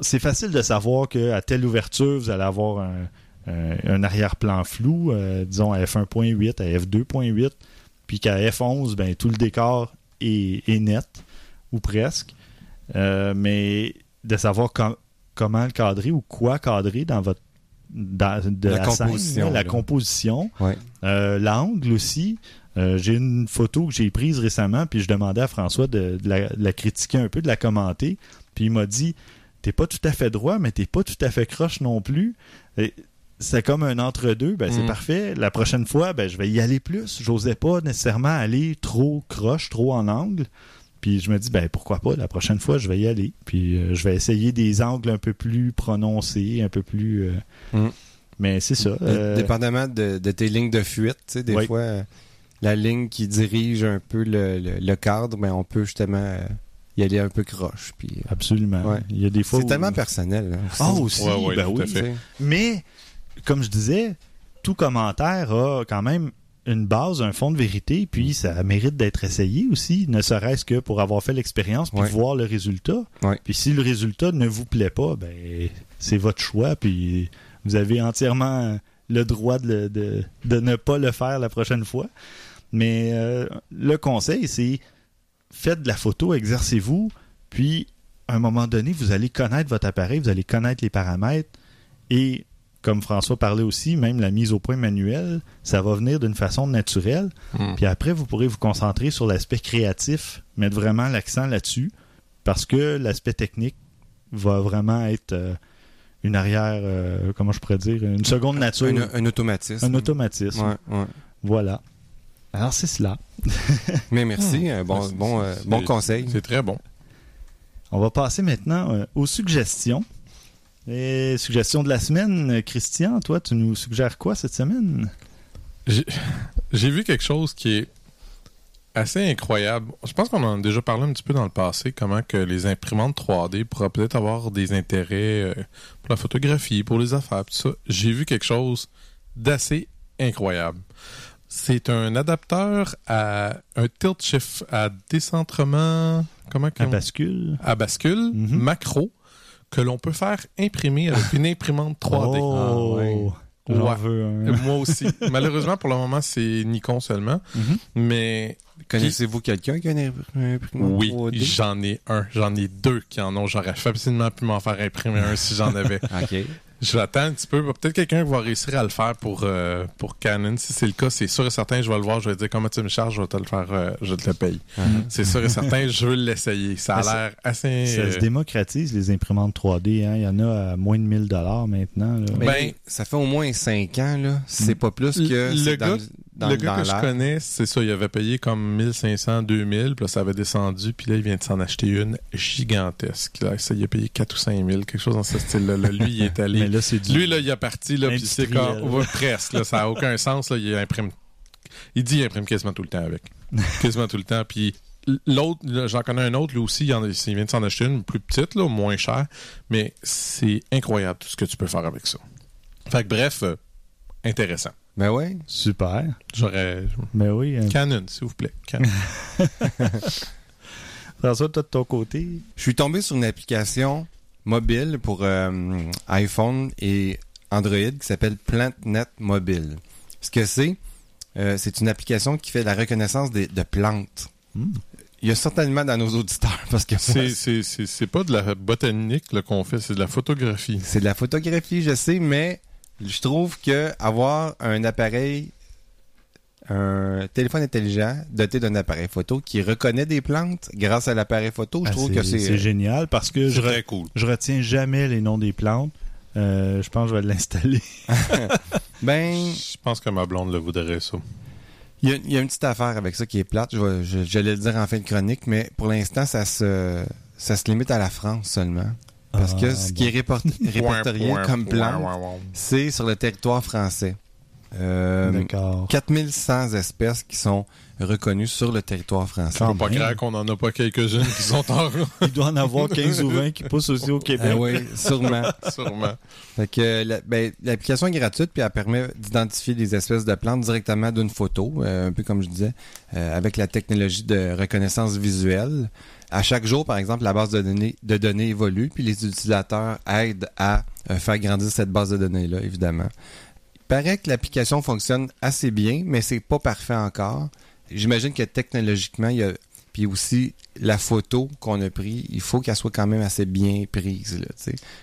c'est facile de savoir qu'à telle ouverture, vous allez avoir un, un- arrière-plan flou, euh, disons à f1.8, à f2.8, puis qu'à f11, ben, tout le décor est, est net, ou presque. Euh, mais de savoir com- comment le cadrer ou quoi cadrer dans votre dans, de La la, scène, composition, là, la composition. Ouais. Euh, L'angle aussi. Euh, j'ai une photo que j'ai prise récemment, puis je demandais à François de, de la, de la critiquer un peu, de la commenter. Puis il m'a dit T'es pas tout à fait droit, mais t'es pas tout à fait croche non plus. Et C'est comme un entre-deux, ben c'est Mm. parfait. La prochaine fois, ben je vais y aller plus. J'osais pas nécessairement aller trop croche, trop en angle. Puis je me dis, ben pourquoi pas, la prochaine fois, je vais y aller. Puis euh, je vais essayer des angles un peu plus prononcés, un peu plus. euh, Mm. Mais c'est ça. Euh, Dépendamment de, de tes lignes de fuite, tu sais, des Oui. fois, la ligne qui dirige un peu le, le- le cadre, ben, on peut justement euh, y aller un peu croche. Puis, Absolument. Ouais. Il y a des fois. c'est où- tellement personnel. hein, Ah, aussi. aussi, Ouais, ouais, ben tout oui. Mais, comme je disais, tout commentaire a quand même une base, un fond de vérité, puis ça mérite d'être essayé aussi, ne serait-ce que pour avoir fait l'expérience puis Ouais. voir le résultat. Ouais. Puis si le résultat ne vous plaît pas, ben c'est votre choix, puis vous avez entièrement le droit de, le- de, de ne pas le faire la prochaine fois. Mais euh, le conseil, c'est faites de la photo, exercez-vous, puis à un moment donné, vous allez connaître votre appareil, vous allez connaître les paramètres, et comme François parlait aussi, même la mise au point manuelle, ça va venir d'une façon naturelle. Mm. Puis après, vous pourrez vous concentrer sur l'aspect créatif, mettre vraiment l'accent là-dessus, parce que l'aspect technique va vraiment être euh, une arrière, euh, comment je pourrais dire, une seconde nature, Un, un automatisme. un automatisme. Ouais, ouais. Voilà. Alors c'est cela. (laughs) Mais merci, bon, bon, euh, bon conseil. C'est très bon. On va passer maintenant euh, aux suggestions. Et suggestions de la semaine, Christian, toi, tu nous suggères quoi cette semaine? (laughs) J'ai vu quelque chose qui est assez incroyable. Je pense qu'on en a déjà parlé un petit peu dans le passé, comment que les imprimantes 3D pourraient peut-être avoir des intérêts euh, pour la photographie, pour les affaires, tout ça. J'ai vu quelque chose d'assez incroyable. C'est un adapteur à un tilt shift à décentrement, comment qu'on- bascule. à bascule Mhm. macro que l'on peut faire imprimer avec une imprimante 3D. Oh, Ah, ouais. j'en Ouais. veux un. Euh, Moi aussi. Malheureusement, pour le moment, c'est Nikon seulement. Mhm. Mais Connaissez-vous quelqu'un qui a un imprimante oui, 3D? j'en ai un. J'en ai deux qui en ont. J'aurais facilement pu m'en faire imprimer un si j'en avais. (laughs) OK. Je vais attendre un petit peu. Peut-être quelqu'un va réussir à le faire pour, euh, pour Canon. Si c'est le cas, c'est sûr et certain, je vais le voir. Je vais dire comment tu me charges, je vais te le faire, euh, je te le paye. C'est sûr et certain, je veux l'essayer. Ça a l'air assez. Ça se euh, démocratise, les imprimantes 3D. hein? Il y en a à moins de 1000 maintenant. là. Ben, Ben- ça fait au moins 5 ans, là. C'est pas plus que. le dans, gars- dans, le gars dans que je connais, c'est ça, il avait payé comme 1500, 2000, puis là, ça avait descendu, puis là, il vient de s'en acheter une gigantesque. Là, ça, il a payé 4 ou 5000, quelque chose dans ce style-là. Là, Lui, il est (laughs) Mais allé. là. Lui, là, il est parti, là, puis c'est comme. Presque, là, ça n'a aucun sens, là, il imprime. Il dit qu'il imprime quasiment tout le temps avec. (laughs) quasiment tout le temps, puis. L'autre, j'en connais un autre, lui aussi, il, en il vient de s'en acheter une plus petite, là, moins chère, mais c'est incroyable tout ce que tu peux faire avec ça. Fait que bref, euh, intéressant. Ben ouais. Super. J'aurais. Ben oui. hein. Canon, s'il vous plaît. Canon. (laughs) François, toi de ton côté? Je suis tombé sur une application mobile pour euh, iPhone et Android qui s'appelle PlantNet Mobile. Ce que c'est, euh, c'est une application qui fait la reconnaissance des- de plantes. Hmm. Il y a certainement dans nos auditeurs parce que moi, C'est- C'est c'est- c'est pas de la botanique qu'on fait, c'est de la photographie. c'est de la photographie, je sais, mais je trouve que avoir un appareil, un téléphone intelligent doté d'un appareil photo qui reconnaît des plantes grâce à l'appareil photo, je Ah, trouve que c'est c'est génial parce que je, re- cool. je retiens jamais les noms des plantes. Euh, je pense que je vais l'installer. (laughs) ben Je pense que ma blonde le voudrait, ça. Il y, a, il y a une petite affaire avec ça qui est plate. Je vais- je- J'allais le dire en fin de chronique, mais pour l'instant, ça se, ça se limite à la France seulement. Parce que Ah, ce bon. qui est (laughs) répertorié comme plante, c'est sur le territoire français. Euh, D'accord. 4100 espèces qui sont reconnues sur le territoire français. Peux pas croire qu'on en a pas quelques-unes qui sont en Il doit en avoir 15 ou 20 qui poussent aussi au Québec. Ah oui, sûrement. (laughs) sûrement. Fait que la- ben, l'application est gratuite puis elle permet d'identifier des espèces de plantes directement d'une photo, euh, un peu comme je disais, euh, avec la technologie de reconnaissance visuelle. À chaque jour, par exemple, la base de données, de données évolue, puis les utilisateurs aident à euh, faire grandir cette base de données-là, évidemment. Paraît que l'application fonctionne assez bien, mais c'est pas parfait encore. J'imagine que technologiquement, il y a puis aussi la photo qu'on a prise, il faut qu'elle soit quand même assez bien prise là,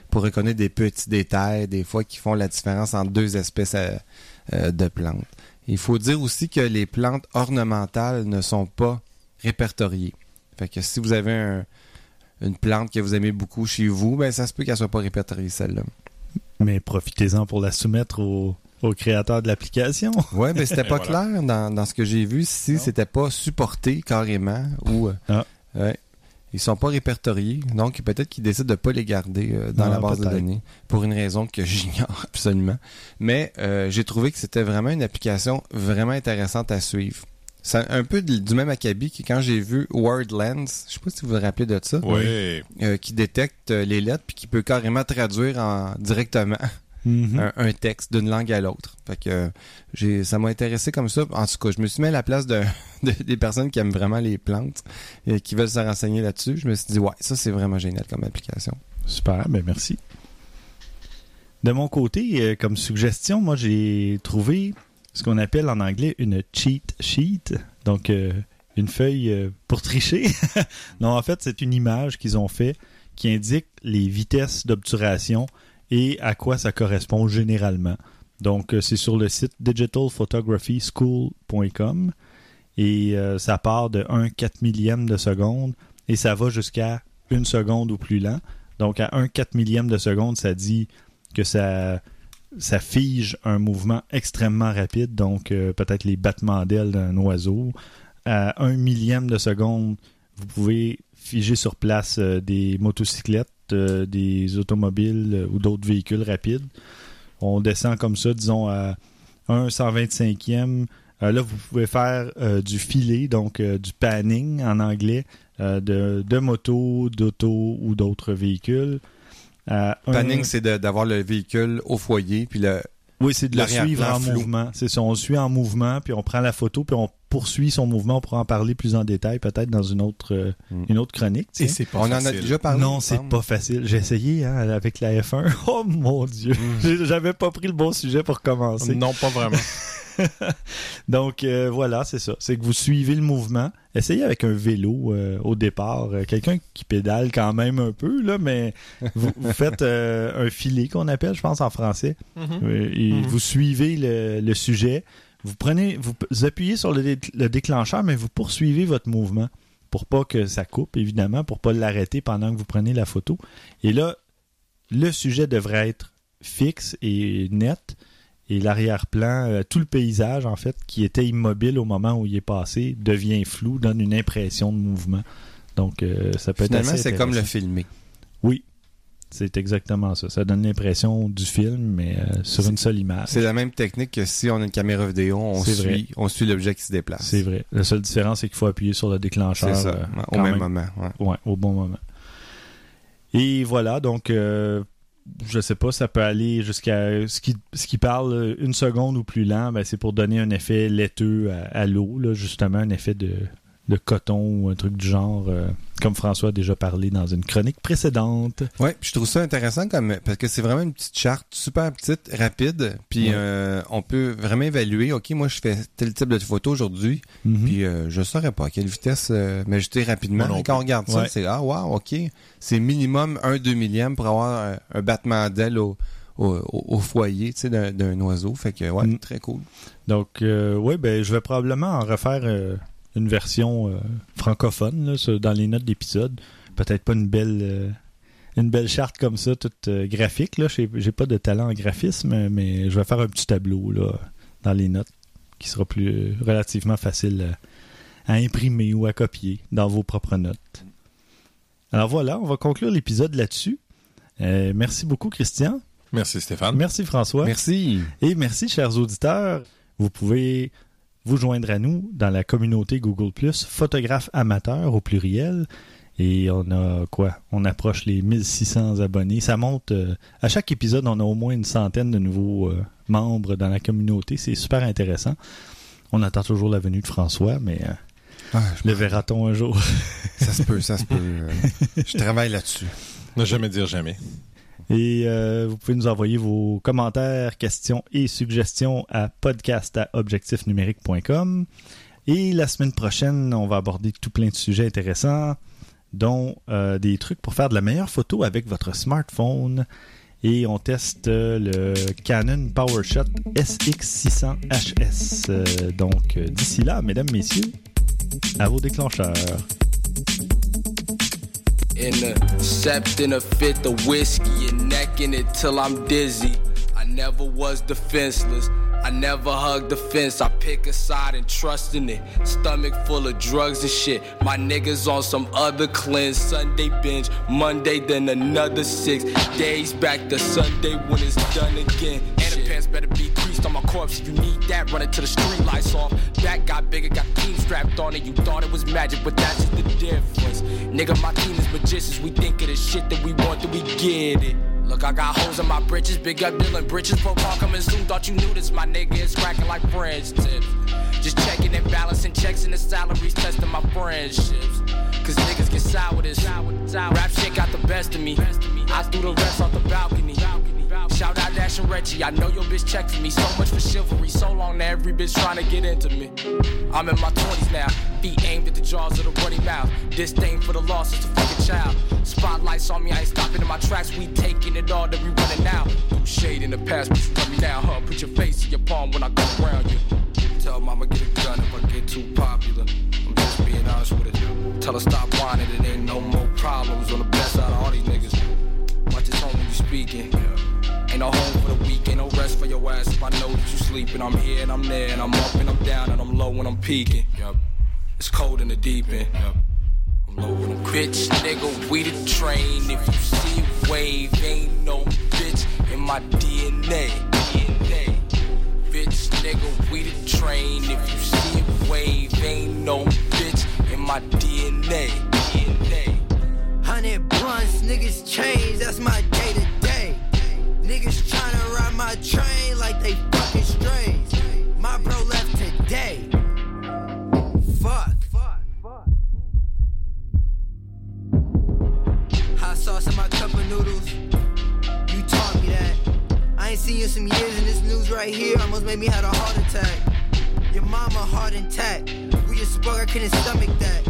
pour reconnaître des petits détails des fois qui font la différence entre deux espèces euh, euh, de plantes. Il faut dire aussi que les plantes ornementales ne sont pas répertoriées. Fait que si vous avez un- une plante que vous aimez beaucoup chez vous, ben ça se peut qu'elle soit pas répertoriée celle-là. Mais profitez-en pour la soumettre au, au créateur de l'application. (laughs) Ouais, mais c'était pas voilà. clair dans, dans ce que j'ai vu si c'était pas supporté carrément ou euh, Ah. ouais. ils sont pas répertoriés, donc peut-être qu'ils décident de pas les garder euh, dans Ah, la base de données pour une raison que (laughs) j'ignore absolument. Mais euh, j'ai trouvé que c'était vraiment une application vraiment intéressante à suivre. C'est un peu du même acabit que quand j'ai vu Wordlens, je sais pas si vous vous rappelez de ça, Oui. euh, qui détecte les lettres puis qui peut carrément traduire en, directement Mhm. un, un texte d'une langue à l'autre. Fait que j'ai ça m'a intéressé comme ça. En tout cas, je me suis mis à la place de, (laughs) de- des personnes qui aiment vraiment les plantes et qui veulent se renseigner là-dessus. Je me suis dit ouais, ça c'est vraiment génial comme application. Super, ben merci. De mon côté, euh, comme suggestion, moi j'ai trouvé ce qu'on appelle en anglais une cheat sheet. Donc euh, une feuille euh, pour tricher. (laughs) non, en fait, c'est une image qu'ils ont fait qui indique les vitesses d'obturation et à quoi ça correspond généralement. Donc euh, c'est sur le site digitalphotographyschool.com et euh, ça part de 1 4 millième de seconde et ça va jusqu'à une seconde ou plus lent. Donc à 1 4 millième de seconde, ça dit que ça, ça fige un mouvement extrêmement rapide, donc euh, peut-être les battements d'ailes d'un oiseau. À 1 millième de seconde, vous pouvez figer sur place des motocyclettes, euh, des automobiles euh, ou d'autres véhicules rapides. On descend comme ça, disons, à 1 125e, Euh, là, vous pouvez faire euh, du filet, donc euh, du panning en anglais, de, de moto, d'auto ou d'autres véhicules. Un- Panning, c'est d'avoir le véhicule au foyer, puis le, Oui, c'est de le suivre en flou. mouvement. C'est ça, on le suit en mouvement, puis on prend la photo, puis on poursuit son mouvement. On pourra en parler plus en détail, peut-être dans une autre, euh, Mm. une autre chronique. Et c'est pas on en a facile. déjà parlé. non, c'est pas facile. J'ai essayé hein, avec la F1. (laughs) Oh mon Dieu, J'ai- j'avais pas pris le bon sujet pour commencer. Non, pas vraiment. (laughs) Donc euh, voilà, c'est ça. C'est que vous suivez le mouvement. Essayez avec un vélo euh, au départ. Euh, Quelqu'un qui pédale quand même un peu, là, mais (laughs) vous, vous faites euh, un filet qu'on appelle, je pense, en français. Euh, et Mhm. vous suivez le, le sujet. Vous prenez, vous, vous appuyez sur le, dé- le déclencheur, mais vous poursuivez votre mouvement pour pas que ça coupe, évidemment, pour pas l'arrêter pendant que vous prenez la photo. Et là, le sujet devrait être fixe et net. Et l'arrière-plan, euh, tout le paysage, en fait, qui était immobile au moment où il est passé, devient flou, donne une impression de mouvement. Donc, euh, ça peut Finalement, être assez c'est comme le filmer. Oui, c'est exactement ça. Ça donne l'impression du film, mais euh, sur une seule image. C'est la même technique que si on a une caméra vidéo, on vrai. suit, on suit l'objet qui se déplace. C'est vrai. La seule différence, c'est qu'il faut appuyer sur le déclencheur ça, euh, au même, même. moment. ouais. Ouais, au bon moment. Et voilà, donc euh, je sais pas, ça peut aller jusqu'à ce qui, ce qui parle euh, une seconde ou plus lent, ben, c'est pour donner un effet laiteux à, à l'eau, justement, un effet de, de coton ou un truc du genre, euh, comme François a déjà parlé dans une chronique précédente. Puis je trouve ça intéressant comme parce que c'est vraiment une petite charte super petite, rapide, puis Ouais. euh, on peut vraiment évaluer. Ok, moi je fais tel type de photo aujourd'hui, Mhm. puis euh, je saurais pas à quelle vitesse m'ajuster rapidement. Et quand on regarde ça, Ouais. c'est ah wow, ok, c'est minimum 1-2 millième pour avoir un battement d'aile au, au, foyer, d'un, d'un oiseau. Fait que ouais, Mm. très cool. Donc, oui, ben, je vais probablement en refaire une version euh, francophone là, dans les notes d'épisode. Peut-être pas une belle, euh, une belle charte comme ça, toute euh, graphique. Là, j'ai, j'ai pas de talent en graphisme, mais je vais faire un petit tableau là dans les notes qui sera plus relativement facile à imprimer ou à copier dans vos propres notes. Alors voilà, on va conclure l'épisode là-dessus. Merci beaucoup, Christian. Merci Stéphane. Merci, François. Merci. Et merci, chers auditeurs. Vous pouvez vous joindre à nous dans la communauté Google Plus, photographe amateur au pluriel. Et on a quoi? On approche les 1600 abonnés. Ça monte. euh, à chaque épisode, on a au moins une centaine de nouveaux euh, membres dans la communauté. C'est super intéressant. On attend toujours la venue de François, mais euh, Ah, je- le verra-t-on un jour? Ça se peut, ça se peut. euh, je travaille là-dessus. Ne jamais dire jamais. Et euh, vous pouvez nous envoyer vos commentaires, questions et suggestions à podcast@objectifnumérique.com. Et la semaine prochaine, on va aborder tout plein de sujets intéressants, dont euh, des trucs pour faire de la meilleure photo avec votre smartphone. Et on teste euh, le Canon PowerShot SX600HS. Euh, donc, d'ici là, mesdames, messieurs, à vos déclencheurs. In a sept in a fifth of whiskey and necking it till I'm dizzy. I never was defenseless. I never hug the fence. I pick a side and trust in it. Stomach full of drugs and shit. My niggas on some other cleanse. Sunday binge, Monday then another six. Days back to Sunday when it's done again. And the pants better be creased on my corpse. You need that, run it till the street lights off. That got bigger, got clean strapped on it. You thought it was magic, but that's just the difference. Nigga, my team is magicians. We think of the shit that we want, that we get it. Look, I got holes in my britches, big up Dylan britches, car coming soon. Thought you knew this, my nigga is cracking like French tips. Just checking and balancing checks and the salaries, testing my friendships. Cause niggas get sour with this. Rap shit got the best of me. I threw the rest off the balcony. Shout out Dash and Reggie, I know your bitch checking me. So much for chivalry, so long that every bitch trying to get into me. I'm in my 20s now, feet aimed at the jaws of the running mouth. Disdain for the loss is a fucking child. Spotlights on me, I ain't stopping in my tracks. We taking it all that we running now. Through shade in the past, but you me now, huh? Put your face in your palm when I go around you. Tell mama get a gun if I get too popular. I'm just being honest with it. Tell her stop whining, it ain't no more problems. On the best out of all these niggas. Watch this home when you speaking. Ain't no home for the week, ain't no rest for your ass. If I know that you sleeping, I'm here and I'm there, and I'm up and I'm down, and I'm low when I'm peaking. Yup. It's cold in the deep end. Yup. I'm low when I'm Bitch, nigga, we the train. If you see a wave, ain't no bitch in my DNA. Bitch, nigga, we the train. If you see it wave, ain't no bitch in my DNA. DNA. Hundred blunts, niggas change, that's my day to day. Niggas tryna ride my train like they fucking strays. My bro left today. I ain't seen you some years, and this news right here almost made me have a heart attack. Your mama heart intact. We just spoke, I couldn't stomach that.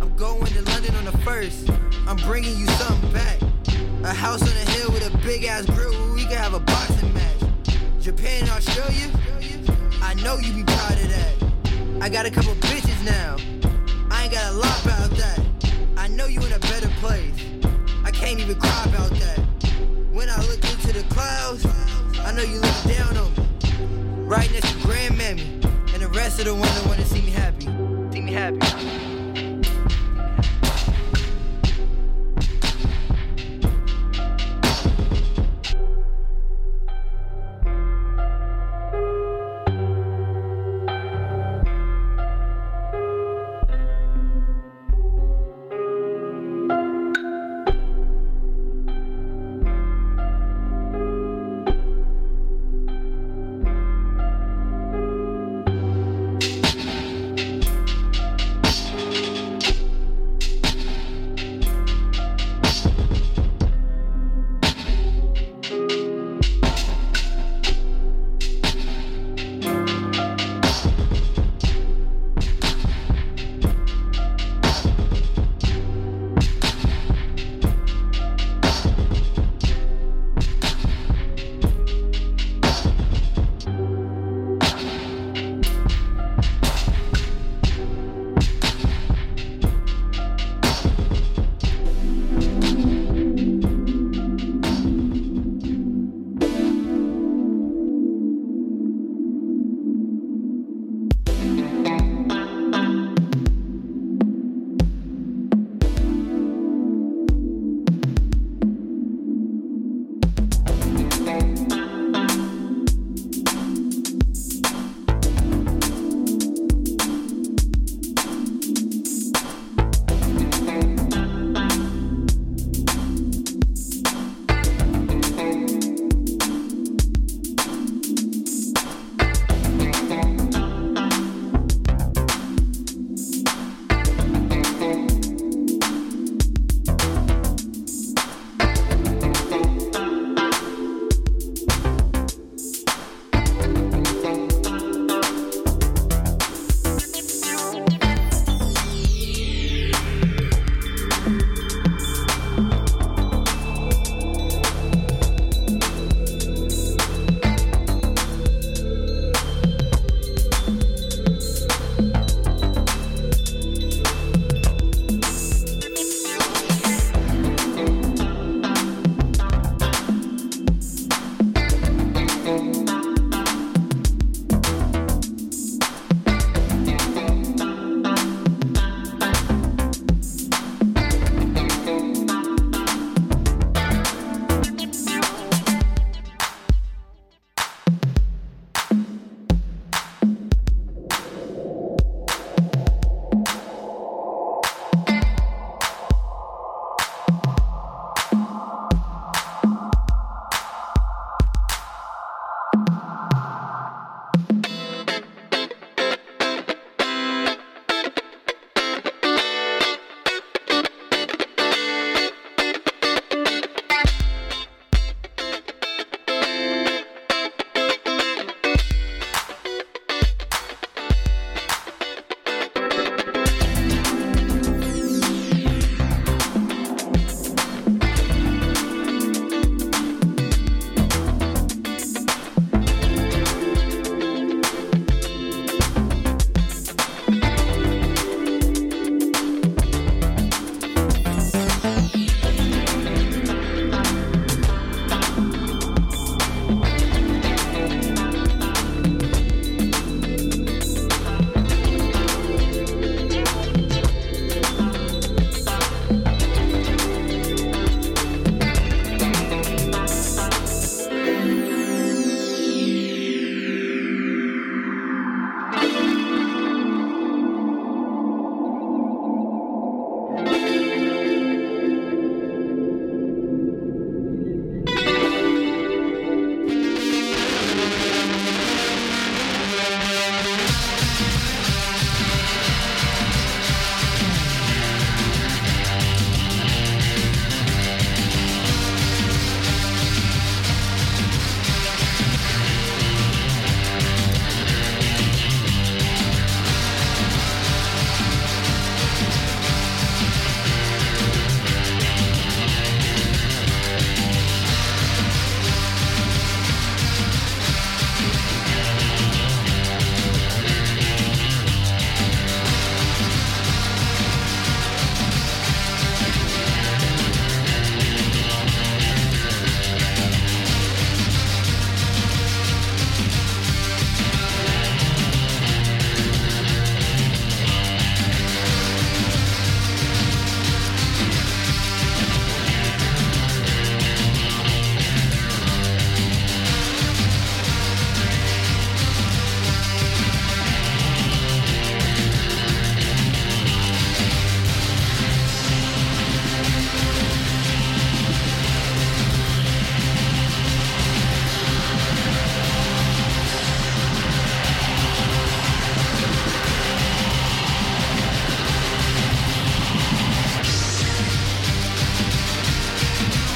I'm going to London on the first. I'm bringing you something back. A house on a hill with a big ass grill where we can have a boxing match. Japan Australia, I know you be proud of that. I got a couple bitches now. I ain't got a lot about that. I know you in a better place. I can't even cry about that. When I look into the clouds, I know you look down on me. Right next to grandmammy. And the rest of the that wanna see me happy. See me happy.